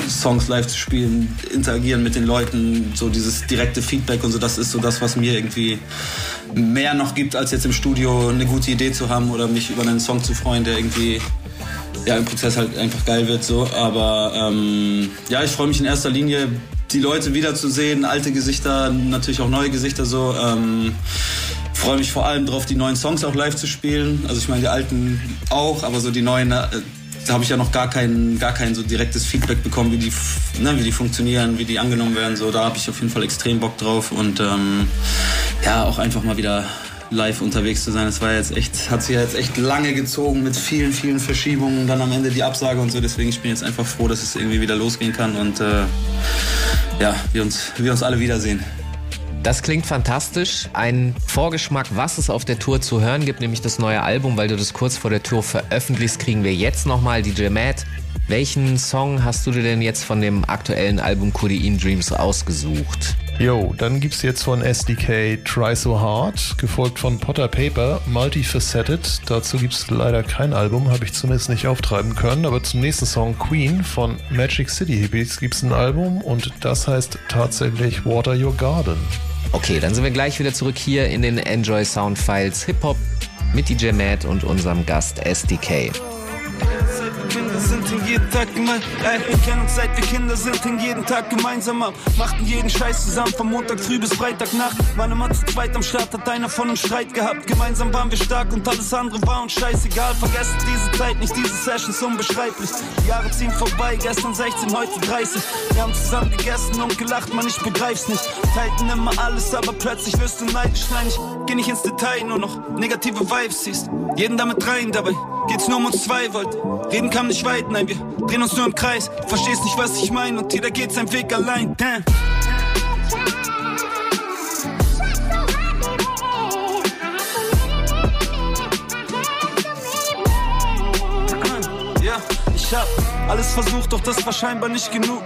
Songs live zu spielen, interagieren mit den Leuten, so dieses direkte Feedback und so. Das ist so das, was mir irgendwie mehr noch gibt, als jetzt im Studio eine gute Idee zu haben oder mich über einen Song zu freuen, der irgendwie ja, im Prozess halt einfach geil wird. So. Aber ähm, ja, ich freue mich in erster Linie, die Leute wiederzusehen, alte Gesichter, natürlich auch neue Gesichter so. Ähm, freue mich vor allem darauf, die neuen Songs auch live zu spielen. Also ich meine, die alten auch, aber so die neuen, äh, da habe ich ja noch gar kein, gar kein so direktes Feedback bekommen, wie die, ne, wie die funktionieren, wie die angenommen werden. So, da habe ich auf jeden Fall extrem Bock drauf und ähm, ja, auch einfach mal wieder live unterwegs zu sein. Das war jetzt echt, hat sich ja jetzt echt lange gezogen mit vielen, vielen Verschiebungen, dann am Ende die Absage und so. Deswegen ich bin jetzt einfach froh, dass es irgendwie wieder losgehen kann und äh, ja, wir uns, wir uns alle wiedersehen. Das klingt fantastisch. Ein Vorgeschmack, was es auf der Tour zu hören gibt, nämlich das neue Album, weil du das kurz vor der Tour veröffentlichst, kriegen wir jetzt nochmal DJ Matt. Welchen Song hast du dir denn jetzt von dem aktuellen Album Codeine Dreams ausgesucht? Jo, dann gibt's jetzt von SDK Try So Hard, gefolgt von Potter Paper, Multifaceted. Dazu gibt's leider kein Album, habe ich zumindest nicht auftreiben können. Aber zum nächsten Song Queen von Magic City Hippies gibt's ein Album und das heißt tatsächlich Water Your Garden. Okay, dann sind wir gleich wieder zurück hier in den Enjoy Sound Files Hip Hop mit DJ Matt und unserem Gast SDK. Sind in jeden Tag gemein. Ey, wir kennen uns seit wir Kinder sind, in jeden Tag gemeinsam ab. Machten jeden Scheiß zusammen, von Montag früh bis Freitagnacht. Waren immer zu zweit am Start, hat einer von uns Streit gehabt. Gemeinsam waren wir stark und alles andere war uns scheißegal. Vergesst diese Zeit nicht, diese Sessions unbeschreiblich. Die Jahre ziehen vorbei, gestern 16, heute 30. Wir haben zusammen gegessen und gelacht, man, ich begreif's nicht. Teilten immer alles, aber plötzlich wirst du neidisch. Nein, ich geh nicht ins Detail, nur noch negative Vibes siehst. Jeden damit rein dabei. geht's nur um uns zwei, wollt. Reden kam nicht weit, nein, wir drehen uns nur im Kreis. Du verstehst nicht, was ich mein und jeder geht seinen Weg allein, damn. Ja, ich hab alles versucht, doch das war scheinbar nicht genug.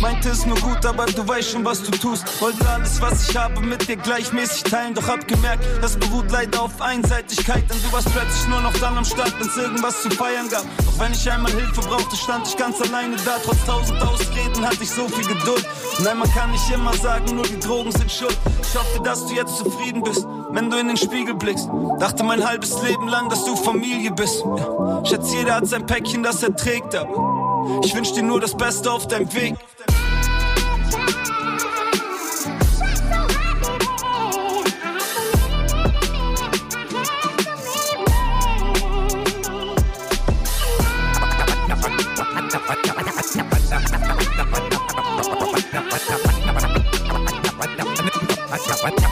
Meinte es nur gut, aber du weißt schon, was du tust. Wollte alles, was ich habe, mit dir gleichmäßig teilen. Doch hab gemerkt, das beruht leider auf Einseitigkeit. Denn du warst plötzlich nur noch dann am Start, wenn's irgendwas zu feiern gab. Doch wenn ich einmal Hilfe brauchte, stand ich ganz alleine da. Trotz tausend Ausreden hatte ich so viel Geduld. Nein, man kann nicht immer sagen, nur die Drogen sind schuld. Ich hoffe, dass du jetzt zufrieden bist, wenn du in den Spiegel blickst. Dachte mein halbes Leben lang, dass du Familie bist. Ja. Schätze, jeder hat sein Päckchen, das er trägt, aber ich wünsch dir nur das Beste auf deinem Weg. I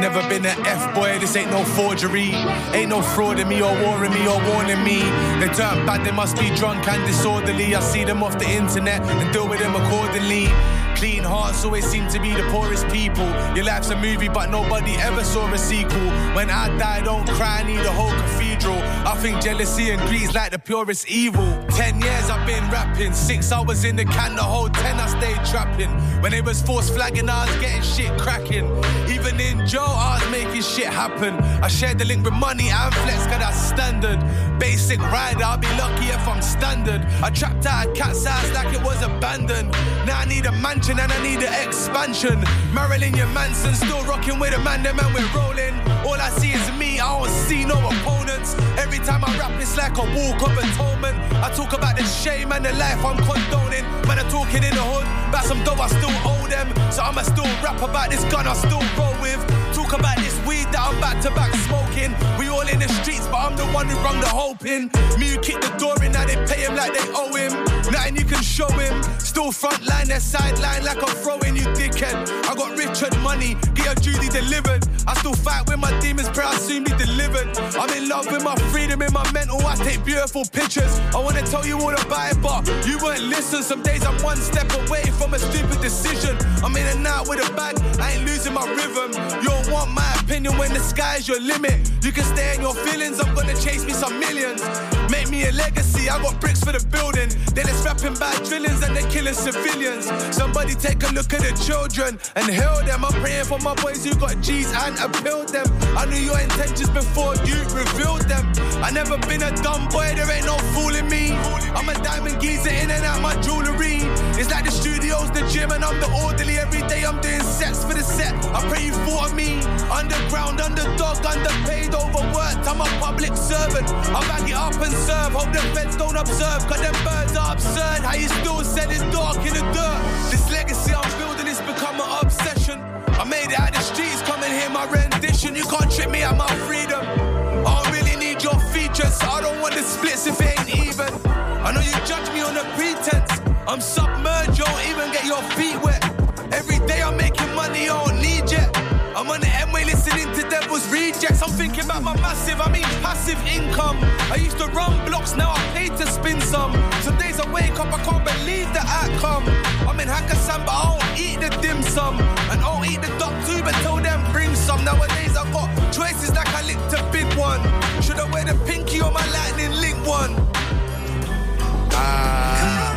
never been an F boy, this ain't no forgery. Ain't no fraud in me or warring me or warning me. They turn bad, they must be drunk and disorderly. I see them off the internet and deal with them accordingly. Clean hearts always seem to be the poorest people. Your life's a movie, but nobody ever saw a sequel. When I die, don't cry, I need a whole cathedral. I think jealousy and greed's like the purest evil. Ten years I've been rapping, six hours in the can, the whole ten I stayed trapping. When it was forced flagging, I was getting shit cracking. Even in jail, I was making shit happen. I shared the link with money and flex, cause that's standard. Basic rider, I'll be lucky if I'm standard. I trapped out a cat's house like it was abandoned. Now I need a mansion and I need an expansion. Marilyn, your Manson, still rocking with a man, the man we're rolling. All I see is me, I don't see no opponents. Every time I rap, it's like a walk of atonement. I talk about the shame and the life I'm condoning. Man, I'm talking in the hood, about some dough I still owe them. So I'ma still rap about this gun I still roll with. Talk about this weed that I'm back to back smoking. We all in the streets, but I'm the one who rung the hope in. Me who kicked the door in, now they pay him like they owe him. Nothing you can show him. Still front line, their sideline like I'm throwing you dickhead. I got Richard money, get your duty delivered. I still fight with my demons, pray I soon be delivered. I'm in love with my freedom, in my mental. I take beautiful pictures. I wanna tell you all about it, but you won't listen. Some days I'm one step away from a stupid decision. I'm in and out with a bag, I ain't losing my rhythm. You don't want my opinion when the sky's your limit. You can stay in your feelings, I'm gonna chase me some millions. Make me a legacy, I got bricks for the building. Then it's rapping bad drillings and they're killing civilians. Somebody take a look at the children and heal them. I'm praying for my boys who got G's appealed them. I knew your intentions before you revealed them. I never been a dumb boy, there ain't no fooling me. I'm a diamond geezer in and out my jewelry. It's like the studio's the gym and I'm the orderly. Every day I'm doing sets for the set. I pray you thought of me. Underground, underdog, underpaid, overworked. I'm a public servant. I back it up and serve. Hope the feds don't observe. Cause them birds are absurd. How you still said it's dark in the dirt. This legacy I'm building I made it out the streets, come and hear my rendition. You can't trip me out my freedom. I don't really need your features, so I don't want the splits if it ain't even. I know you judge me on a pretense. I'm submerged, you don't even get your feet wet. Every day I'm making money, yet. I'm on the M-way listening to Devil's Rejects. I'm thinking about my massive, I mean passive income. I used to run blocks, now I pay to spin some. Some days I wake up, I can't believe the outcome. I'm in Hakkasan, but I don't eat the dim sum. And I don't eat the duck too, but tell them bring some. Nowadays I got choices like I licked a big one. Should I wear the pinky or my lightning link one? Ah.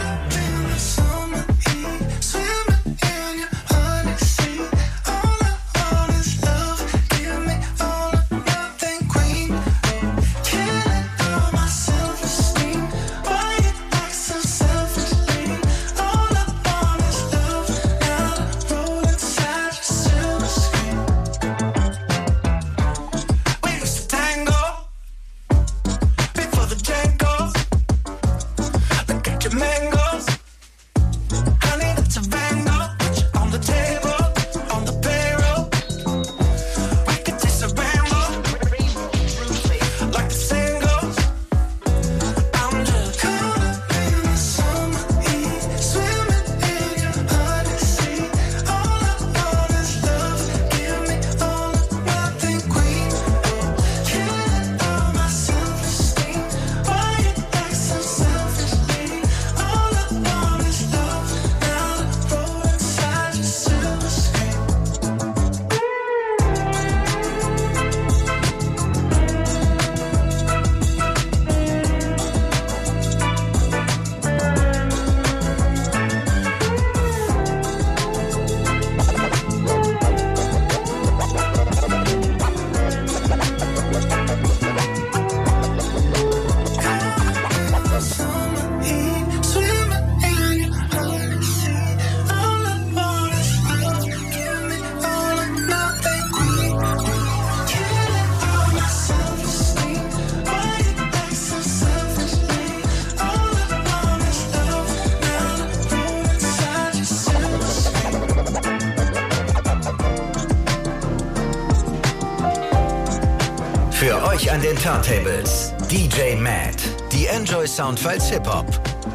Turntables DJ Matt. Die Enjoy Soundfiles Hip-Hop.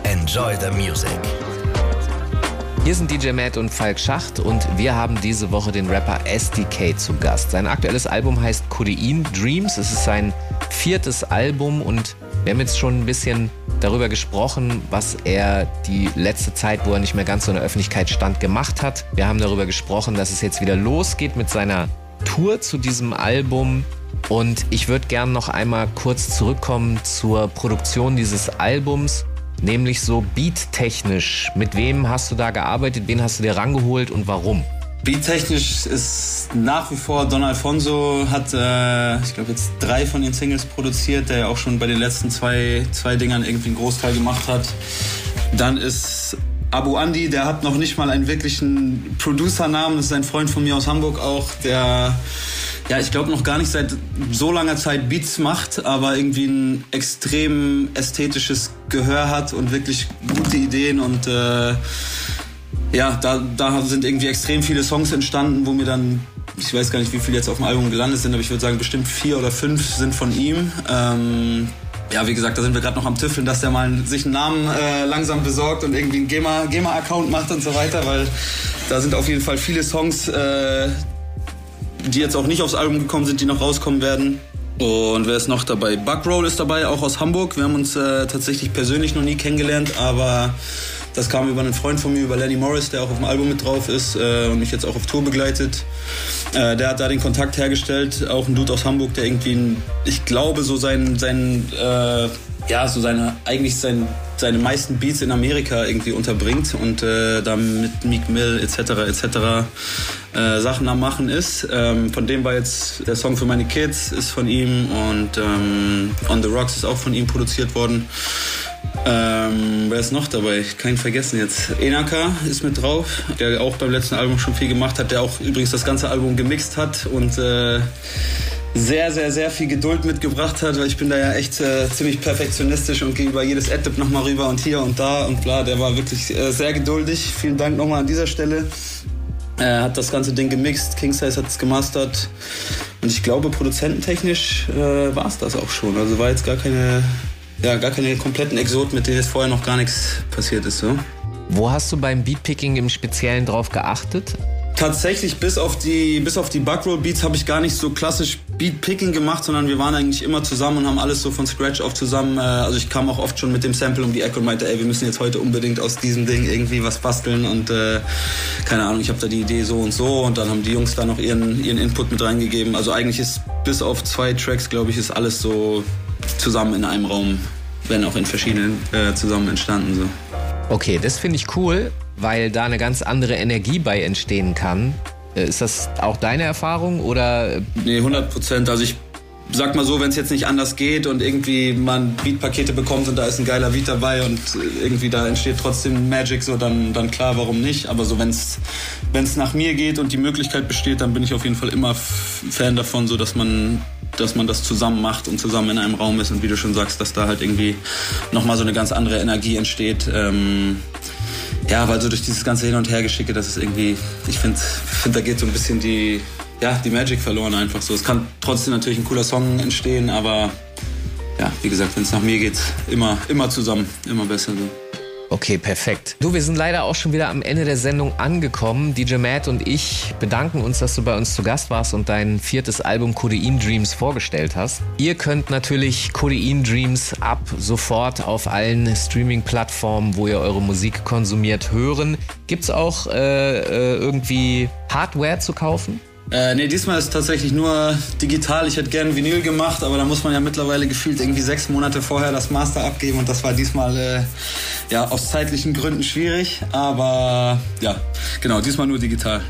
Enjoy the music. Hier sind DJ Matt und Falk Schacht und wir haben diese Woche den Rapper SDK zu Gast. Sein aktuelles Album heißt Codein Dreams. Es ist sein viertes Album und wir haben jetzt schon ein bisschen darüber gesprochen, was er die letzte Zeit, wo er nicht mehr ganz so in der Öffentlichkeit stand, gemacht hat. Wir haben darüber gesprochen, dass es jetzt wieder losgeht mit seiner Tour zu diesem Album. Und ich würde gerne noch einmal kurz zurückkommen zur Produktion dieses Albums, nämlich so beattechnisch. Mit wem hast du da gearbeitet, wen hast du dir rangeholt und warum? Beattechnisch ist nach wie vor Don Alfonso hat, äh, ich glaube jetzt drei von den Singles produziert, der ja auch schon bei den letzten zwei, zwei Dingern irgendwie einen Großteil gemacht hat. Dann ist Abu Andi, der hat noch nicht mal einen wirklichen Producer-Namen, das ist ein Freund von mir aus Hamburg auch, der ja, ich glaube noch gar nicht seit so langer Zeit Beats macht, aber irgendwie ein extrem ästhetisches Gehör hat und wirklich gute Ideen und äh, ja, da, da sind irgendwie extrem viele Songs entstanden, wo mir dann, ich weiß gar nicht, wie viele jetzt auf dem Album gelandet sind, aber ich würde sagen, bestimmt vier oder fünf sind von ihm. Ähm, ja, wie gesagt, da sind wir gerade noch am Tüffeln, dass der mal sich einen Namen äh, langsam besorgt und irgendwie einen GEMA-Account macht und so weiter, weil da sind auf jeden Fall viele Songs, äh, die jetzt auch nicht aufs Album gekommen sind, die noch rauskommen werden. Und wer ist noch dabei? Buckroll ist dabei, auch aus Hamburg. Wir haben uns äh, tatsächlich persönlich noch nie kennengelernt, aber das kam über einen Freund von mir, über Lenny Morris, der auch auf dem Album mit drauf ist äh, und mich jetzt auch auf Tour begleitet. Äh, der hat da den Kontakt hergestellt, auch ein Dude aus Hamburg, der irgendwie, ein, ich glaube, so sein, sein äh, ja, so seine, eigentlich sein, seine meisten Beats in Amerika irgendwie unterbringt und äh, da mit Meek Mill etc. etc. Äh, Sachen am machen ist. Ähm, von dem war jetzt der Song für meine Kids ist von ihm und ähm, On the Rocks ist auch von ihm produziert worden. Ähm, wer ist noch dabei? Keinen vergessen jetzt. Enaka ist mit drauf, der auch beim letzten Album schon viel gemacht hat, der auch übrigens das ganze Album gemixt hat und äh, sehr, sehr, sehr viel Geduld mitgebracht hat, weil ich bin da ja echt äh, ziemlich perfektionistisch und gehe über jedes Adlib nochmal rüber und hier und da und bla. Der war wirklich äh, sehr geduldig. Vielen Dank nochmal an dieser Stelle. Er hat das ganze Ding gemixt, King Size hat es gemastert und ich glaube, produzententechnisch äh, war es das auch schon. Also war jetzt gar keine, ja, gar keine kompletten Exoten, mit denen jetzt vorher noch gar nichts passiert ist. So. Wo hast du beim Beatpicking im Speziellen drauf geachtet? Tatsächlich bis auf die bis auf die Buckroll Beats habe ich gar nicht so klassisch Beatpicking gemacht, sondern wir waren eigentlich immer zusammen und haben alles so von Scratch auf zusammen. Äh, also ich kam auch oft schon mit dem Sample um die Ecke und meinte, ey, wir müssen jetzt heute unbedingt aus diesem Ding irgendwie was basteln und äh, keine Ahnung, ich habe da die Idee so und so und dann haben die Jungs da noch ihren ihren Input mit reingegeben. Also eigentlich ist bis auf zwei Tracks, glaube ich, ist alles so zusammen in einem Raum, wenn auch in verschiedenen äh, zusammen entstanden so. Okay, das finde ich cool, weil da eine ganz andere Energie bei entstehen kann. Äh, Ist das auch deine Erfahrung oder? Nee, 100 Prozent. Also ich sag mal so, wenn es jetzt nicht anders geht und irgendwie man Beatpakete bekommt und da ist ein geiler Beat dabei und irgendwie da entsteht trotzdem Magic, so dann, dann klar, warum nicht. Aber so wenn es nach mir geht und die Möglichkeit besteht, dann bin ich auf jeden Fall immer Fan davon, so dass man dass man das zusammen macht und zusammen in einem Raum ist und wie du schon sagst, dass da halt irgendwie nochmal so eine ganz andere Energie entsteht. Ähm, ja, weil so durch dieses ganze Hin- und Hergeschicke, das ist irgendwie, ich finde, find, da geht so ein bisschen die, ja, die Magic verloren einfach so. Es kann trotzdem natürlich ein cooler Song entstehen, aber ja, wie gesagt, wenn es nach mir geht, immer, immer zusammen, immer besser so. Okay, perfekt. Du, wir sind leider auch schon wieder am Ende der Sendung angekommen. DJ Matt und ich bedanken uns, dass du bei uns zu Gast warst und dein viertes Album Codein Dreams vorgestellt hast. Ihr könnt natürlich Codein Dreams ab sofort auf allen Streaming-Plattformen, wo ihr eure Musik konsumiert, hören. Gibt's auch äh, äh, irgendwie Hardware zu kaufen? Äh, nee, diesmal ist tatsächlich nur digital. Ich hätte gern Vinyl gemacht, aber da muss man ja mittlerweile gefühlt irgendwie sechs Monate vorher das Master abgeben und das war diesmal äh, ja aus zeitlichen Gründen schwierig. Aber ja, genau, diesmal nur digital.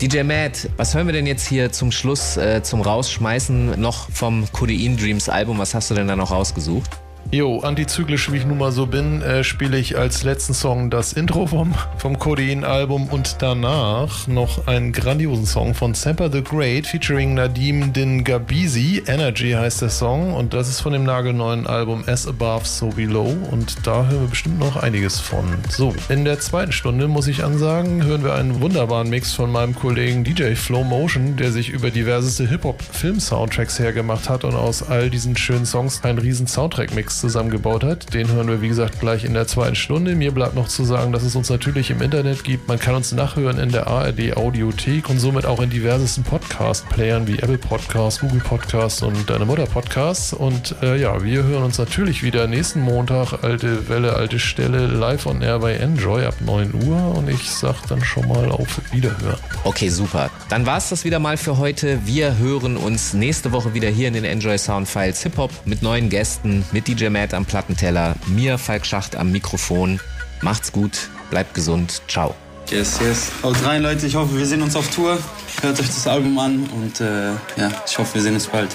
DJ Matt, was hören wir denn jetzt hier zum Schluss, äh, zum Rausschmeißen noch vom Codein Dreams Album? Was hast du denn da noch rausgesucht? Jo, antizyklisch wie ich nun mal so bin, äh, spiele ich als letzten Song das Intro vom, vom Codein-Album und danach noch einen grandiosen Song von Semper the Great featuring Nadim Din Gabizi. Energy heißt der Song und das ist von dem nagelneuen Album As Above, So Below und da hören wir bestimmt noch einiges von. So, in der zweiten Stunde muss ich ansagen, hören wir einen wunderbaren Mix von meinem Kollegen DJ Flow Motion, der sich über diverseste Hip-Hop-Film-Soundtracks hergemacht hat und aus all diesen schönen Songs einen riesen Soundtrack-Mix zusammengebaut hat. Den hören wir, wie gesagt, gleich in der zweiten Stunde. Mir bleibt noch zu sagen, dass es uns natürlich im Internet gibt. Man kann uns nachhören in der ARD Audiothek und somit auch in diversesten Podcast-Playern wie Apple Podcasts, Google Podcasts und Deine Mutter Podcasts. Und äh, ja, wir hören uns natürlich wieder nächsten Montag, alte Welle, alte Stelle, live on air bei Enjoy ab 9 Uhr. Und ich sag dann schon mal auf Wiederhören. Okay, super. Dann war es das wieder mal für heute. Wir hören uns nächste Woche wieder hier in den Enjoy Sound Files Hip Hop mit neuen Gästen, mit DJ Matt am Plattenteller, mir Falk Schacht am Mikrofon. Macht's gut, bleibt gesund, ciao. Yes, yes. Haut rein, Leute. Ich hoffe, wir sehen uns auf Tour. Hört euch das Album an und äh, ja, ich hoffe, wir sehen uns bald.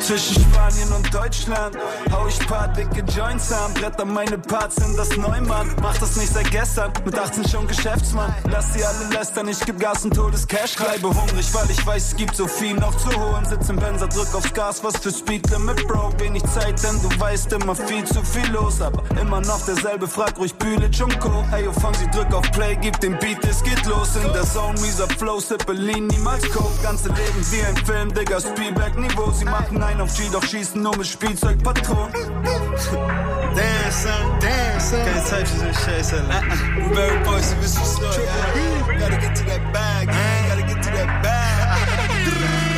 Zwischen Spanien und Deutschland hau ich paar dicke Joints an, bretter meine Parts in das Neumann. Mach das nicht seit gestern, mit 18 schon Geschäftsmann. Lass sie alle lästern, ich geb Gas und todes Cash. Bleibe hungrig, weil ich weiß, es gibt so viel noch zu holen. Sitz im Benzer, drück aufs Gas, was für Speedlimit, Bro. Wenig Zeit, denn du weißt immer viel zu viel los. Aber immer noch derselbe, frag ruhig Bülic und Co. Hey, yo, fang sie, drück auf Play, gib den Beat, es geht los. In der Zone, mieser Flow, Sippelin, niemals Coke. Ganze Leben wie ein Film, Digga, Spielberg-Niveau. Sie machen ein auf G, doch schießen nur mit Spielzeugpatronen. Damn, son. Keine Zeit für so Scheiße, Alter. Uh-uh. Barry Boys, du bist so slow, yeah. Gotta get to that bag. Gotta get to that bag.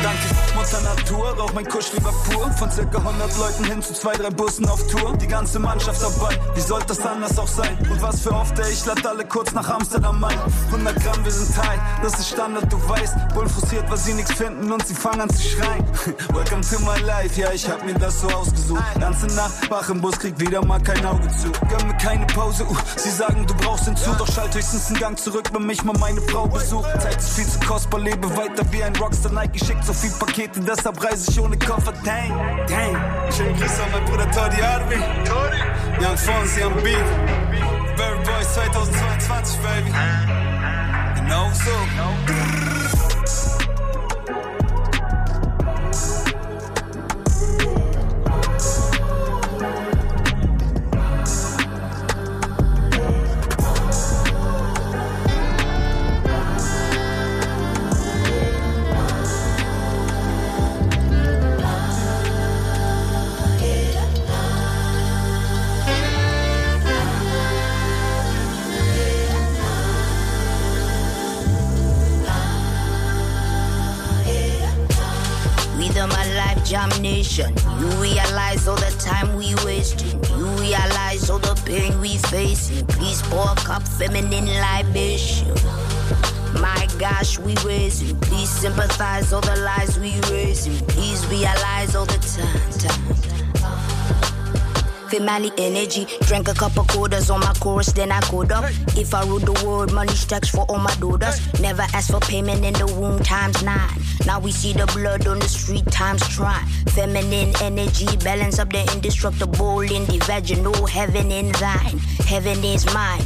Danke, Mutter Natur, rauch mein Kusch lieber pur. Von circa 100 Leuten hin zu zwei, drei Bussen auf Tour. Die ganze Mannschaft dabei, wie sollte das anders auch sein? Und was für oft, ey, ich lad alle kurz nach Amsterdam ein. 100 Gramm, wir sind tight, das ist Standard, du weißt. Bull frustriert, weil sie nichts finden und sie fangen an zu schreien. Welcome to my life, ja, ich hab mir das so ausgesucht. Ganze Nacht wach im Bus, krieg wieder mal kein Auge zu. Gönn mir keine Pause, uh, sie sagen, du brauchst den Zug. Doch schalt höchstens einen Gang zurück, wenn mich mal meine Frau besucht. Zeit ist viel zu kostbar, lebe weiter wie ein Rockstar. Nike schickt so viel Pakete, deshalb reise ich ohne Koffer. Dang, dang. Schönen Grüße an mein Bruder Toddy Arby. Young Fonzie am Beat. Barry Boys 2022, baby. Genau so. Family energy. Drank a couple quarters on my chorus, then I code up. If I rule the world, money stacks for all my daughters. Never ask for payment in the womb times nine. Now we see the blood on the street times try. Feminine energy, balance up the indestructible in the vaginal. Heaven in thine, heaven is mine.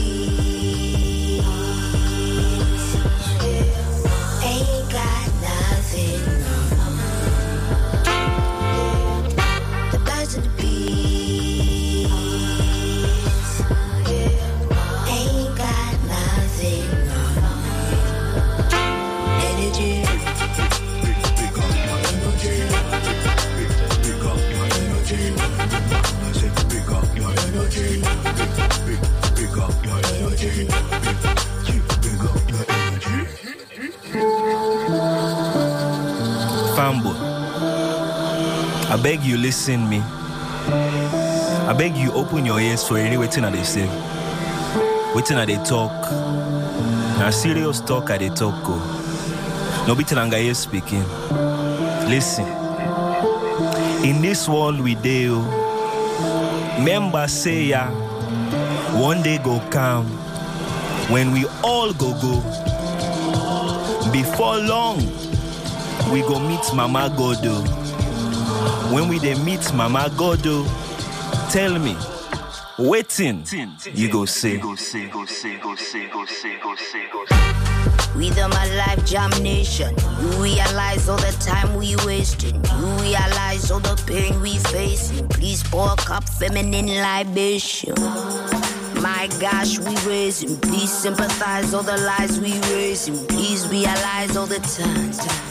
I beg you listen me. I beg you open your ears for any waiting at they say. Waiting at they talk. Now serious talk at they talk go. No be Tilangaye speaking. Listen. In this world we deal, oh, member say ya, one day go come when we all go go. Before long, we go meet Mama Godo. Oh. When we dey meet Mama Godo, oh, tell me, waiting, you go say. We the my life jam nation. You realize all the time we wasting. You realize all the pain we facing. Please pour a cup feminine libation. My gosh, we raising. Please sympathize all the lies we raising. Please realize all the time.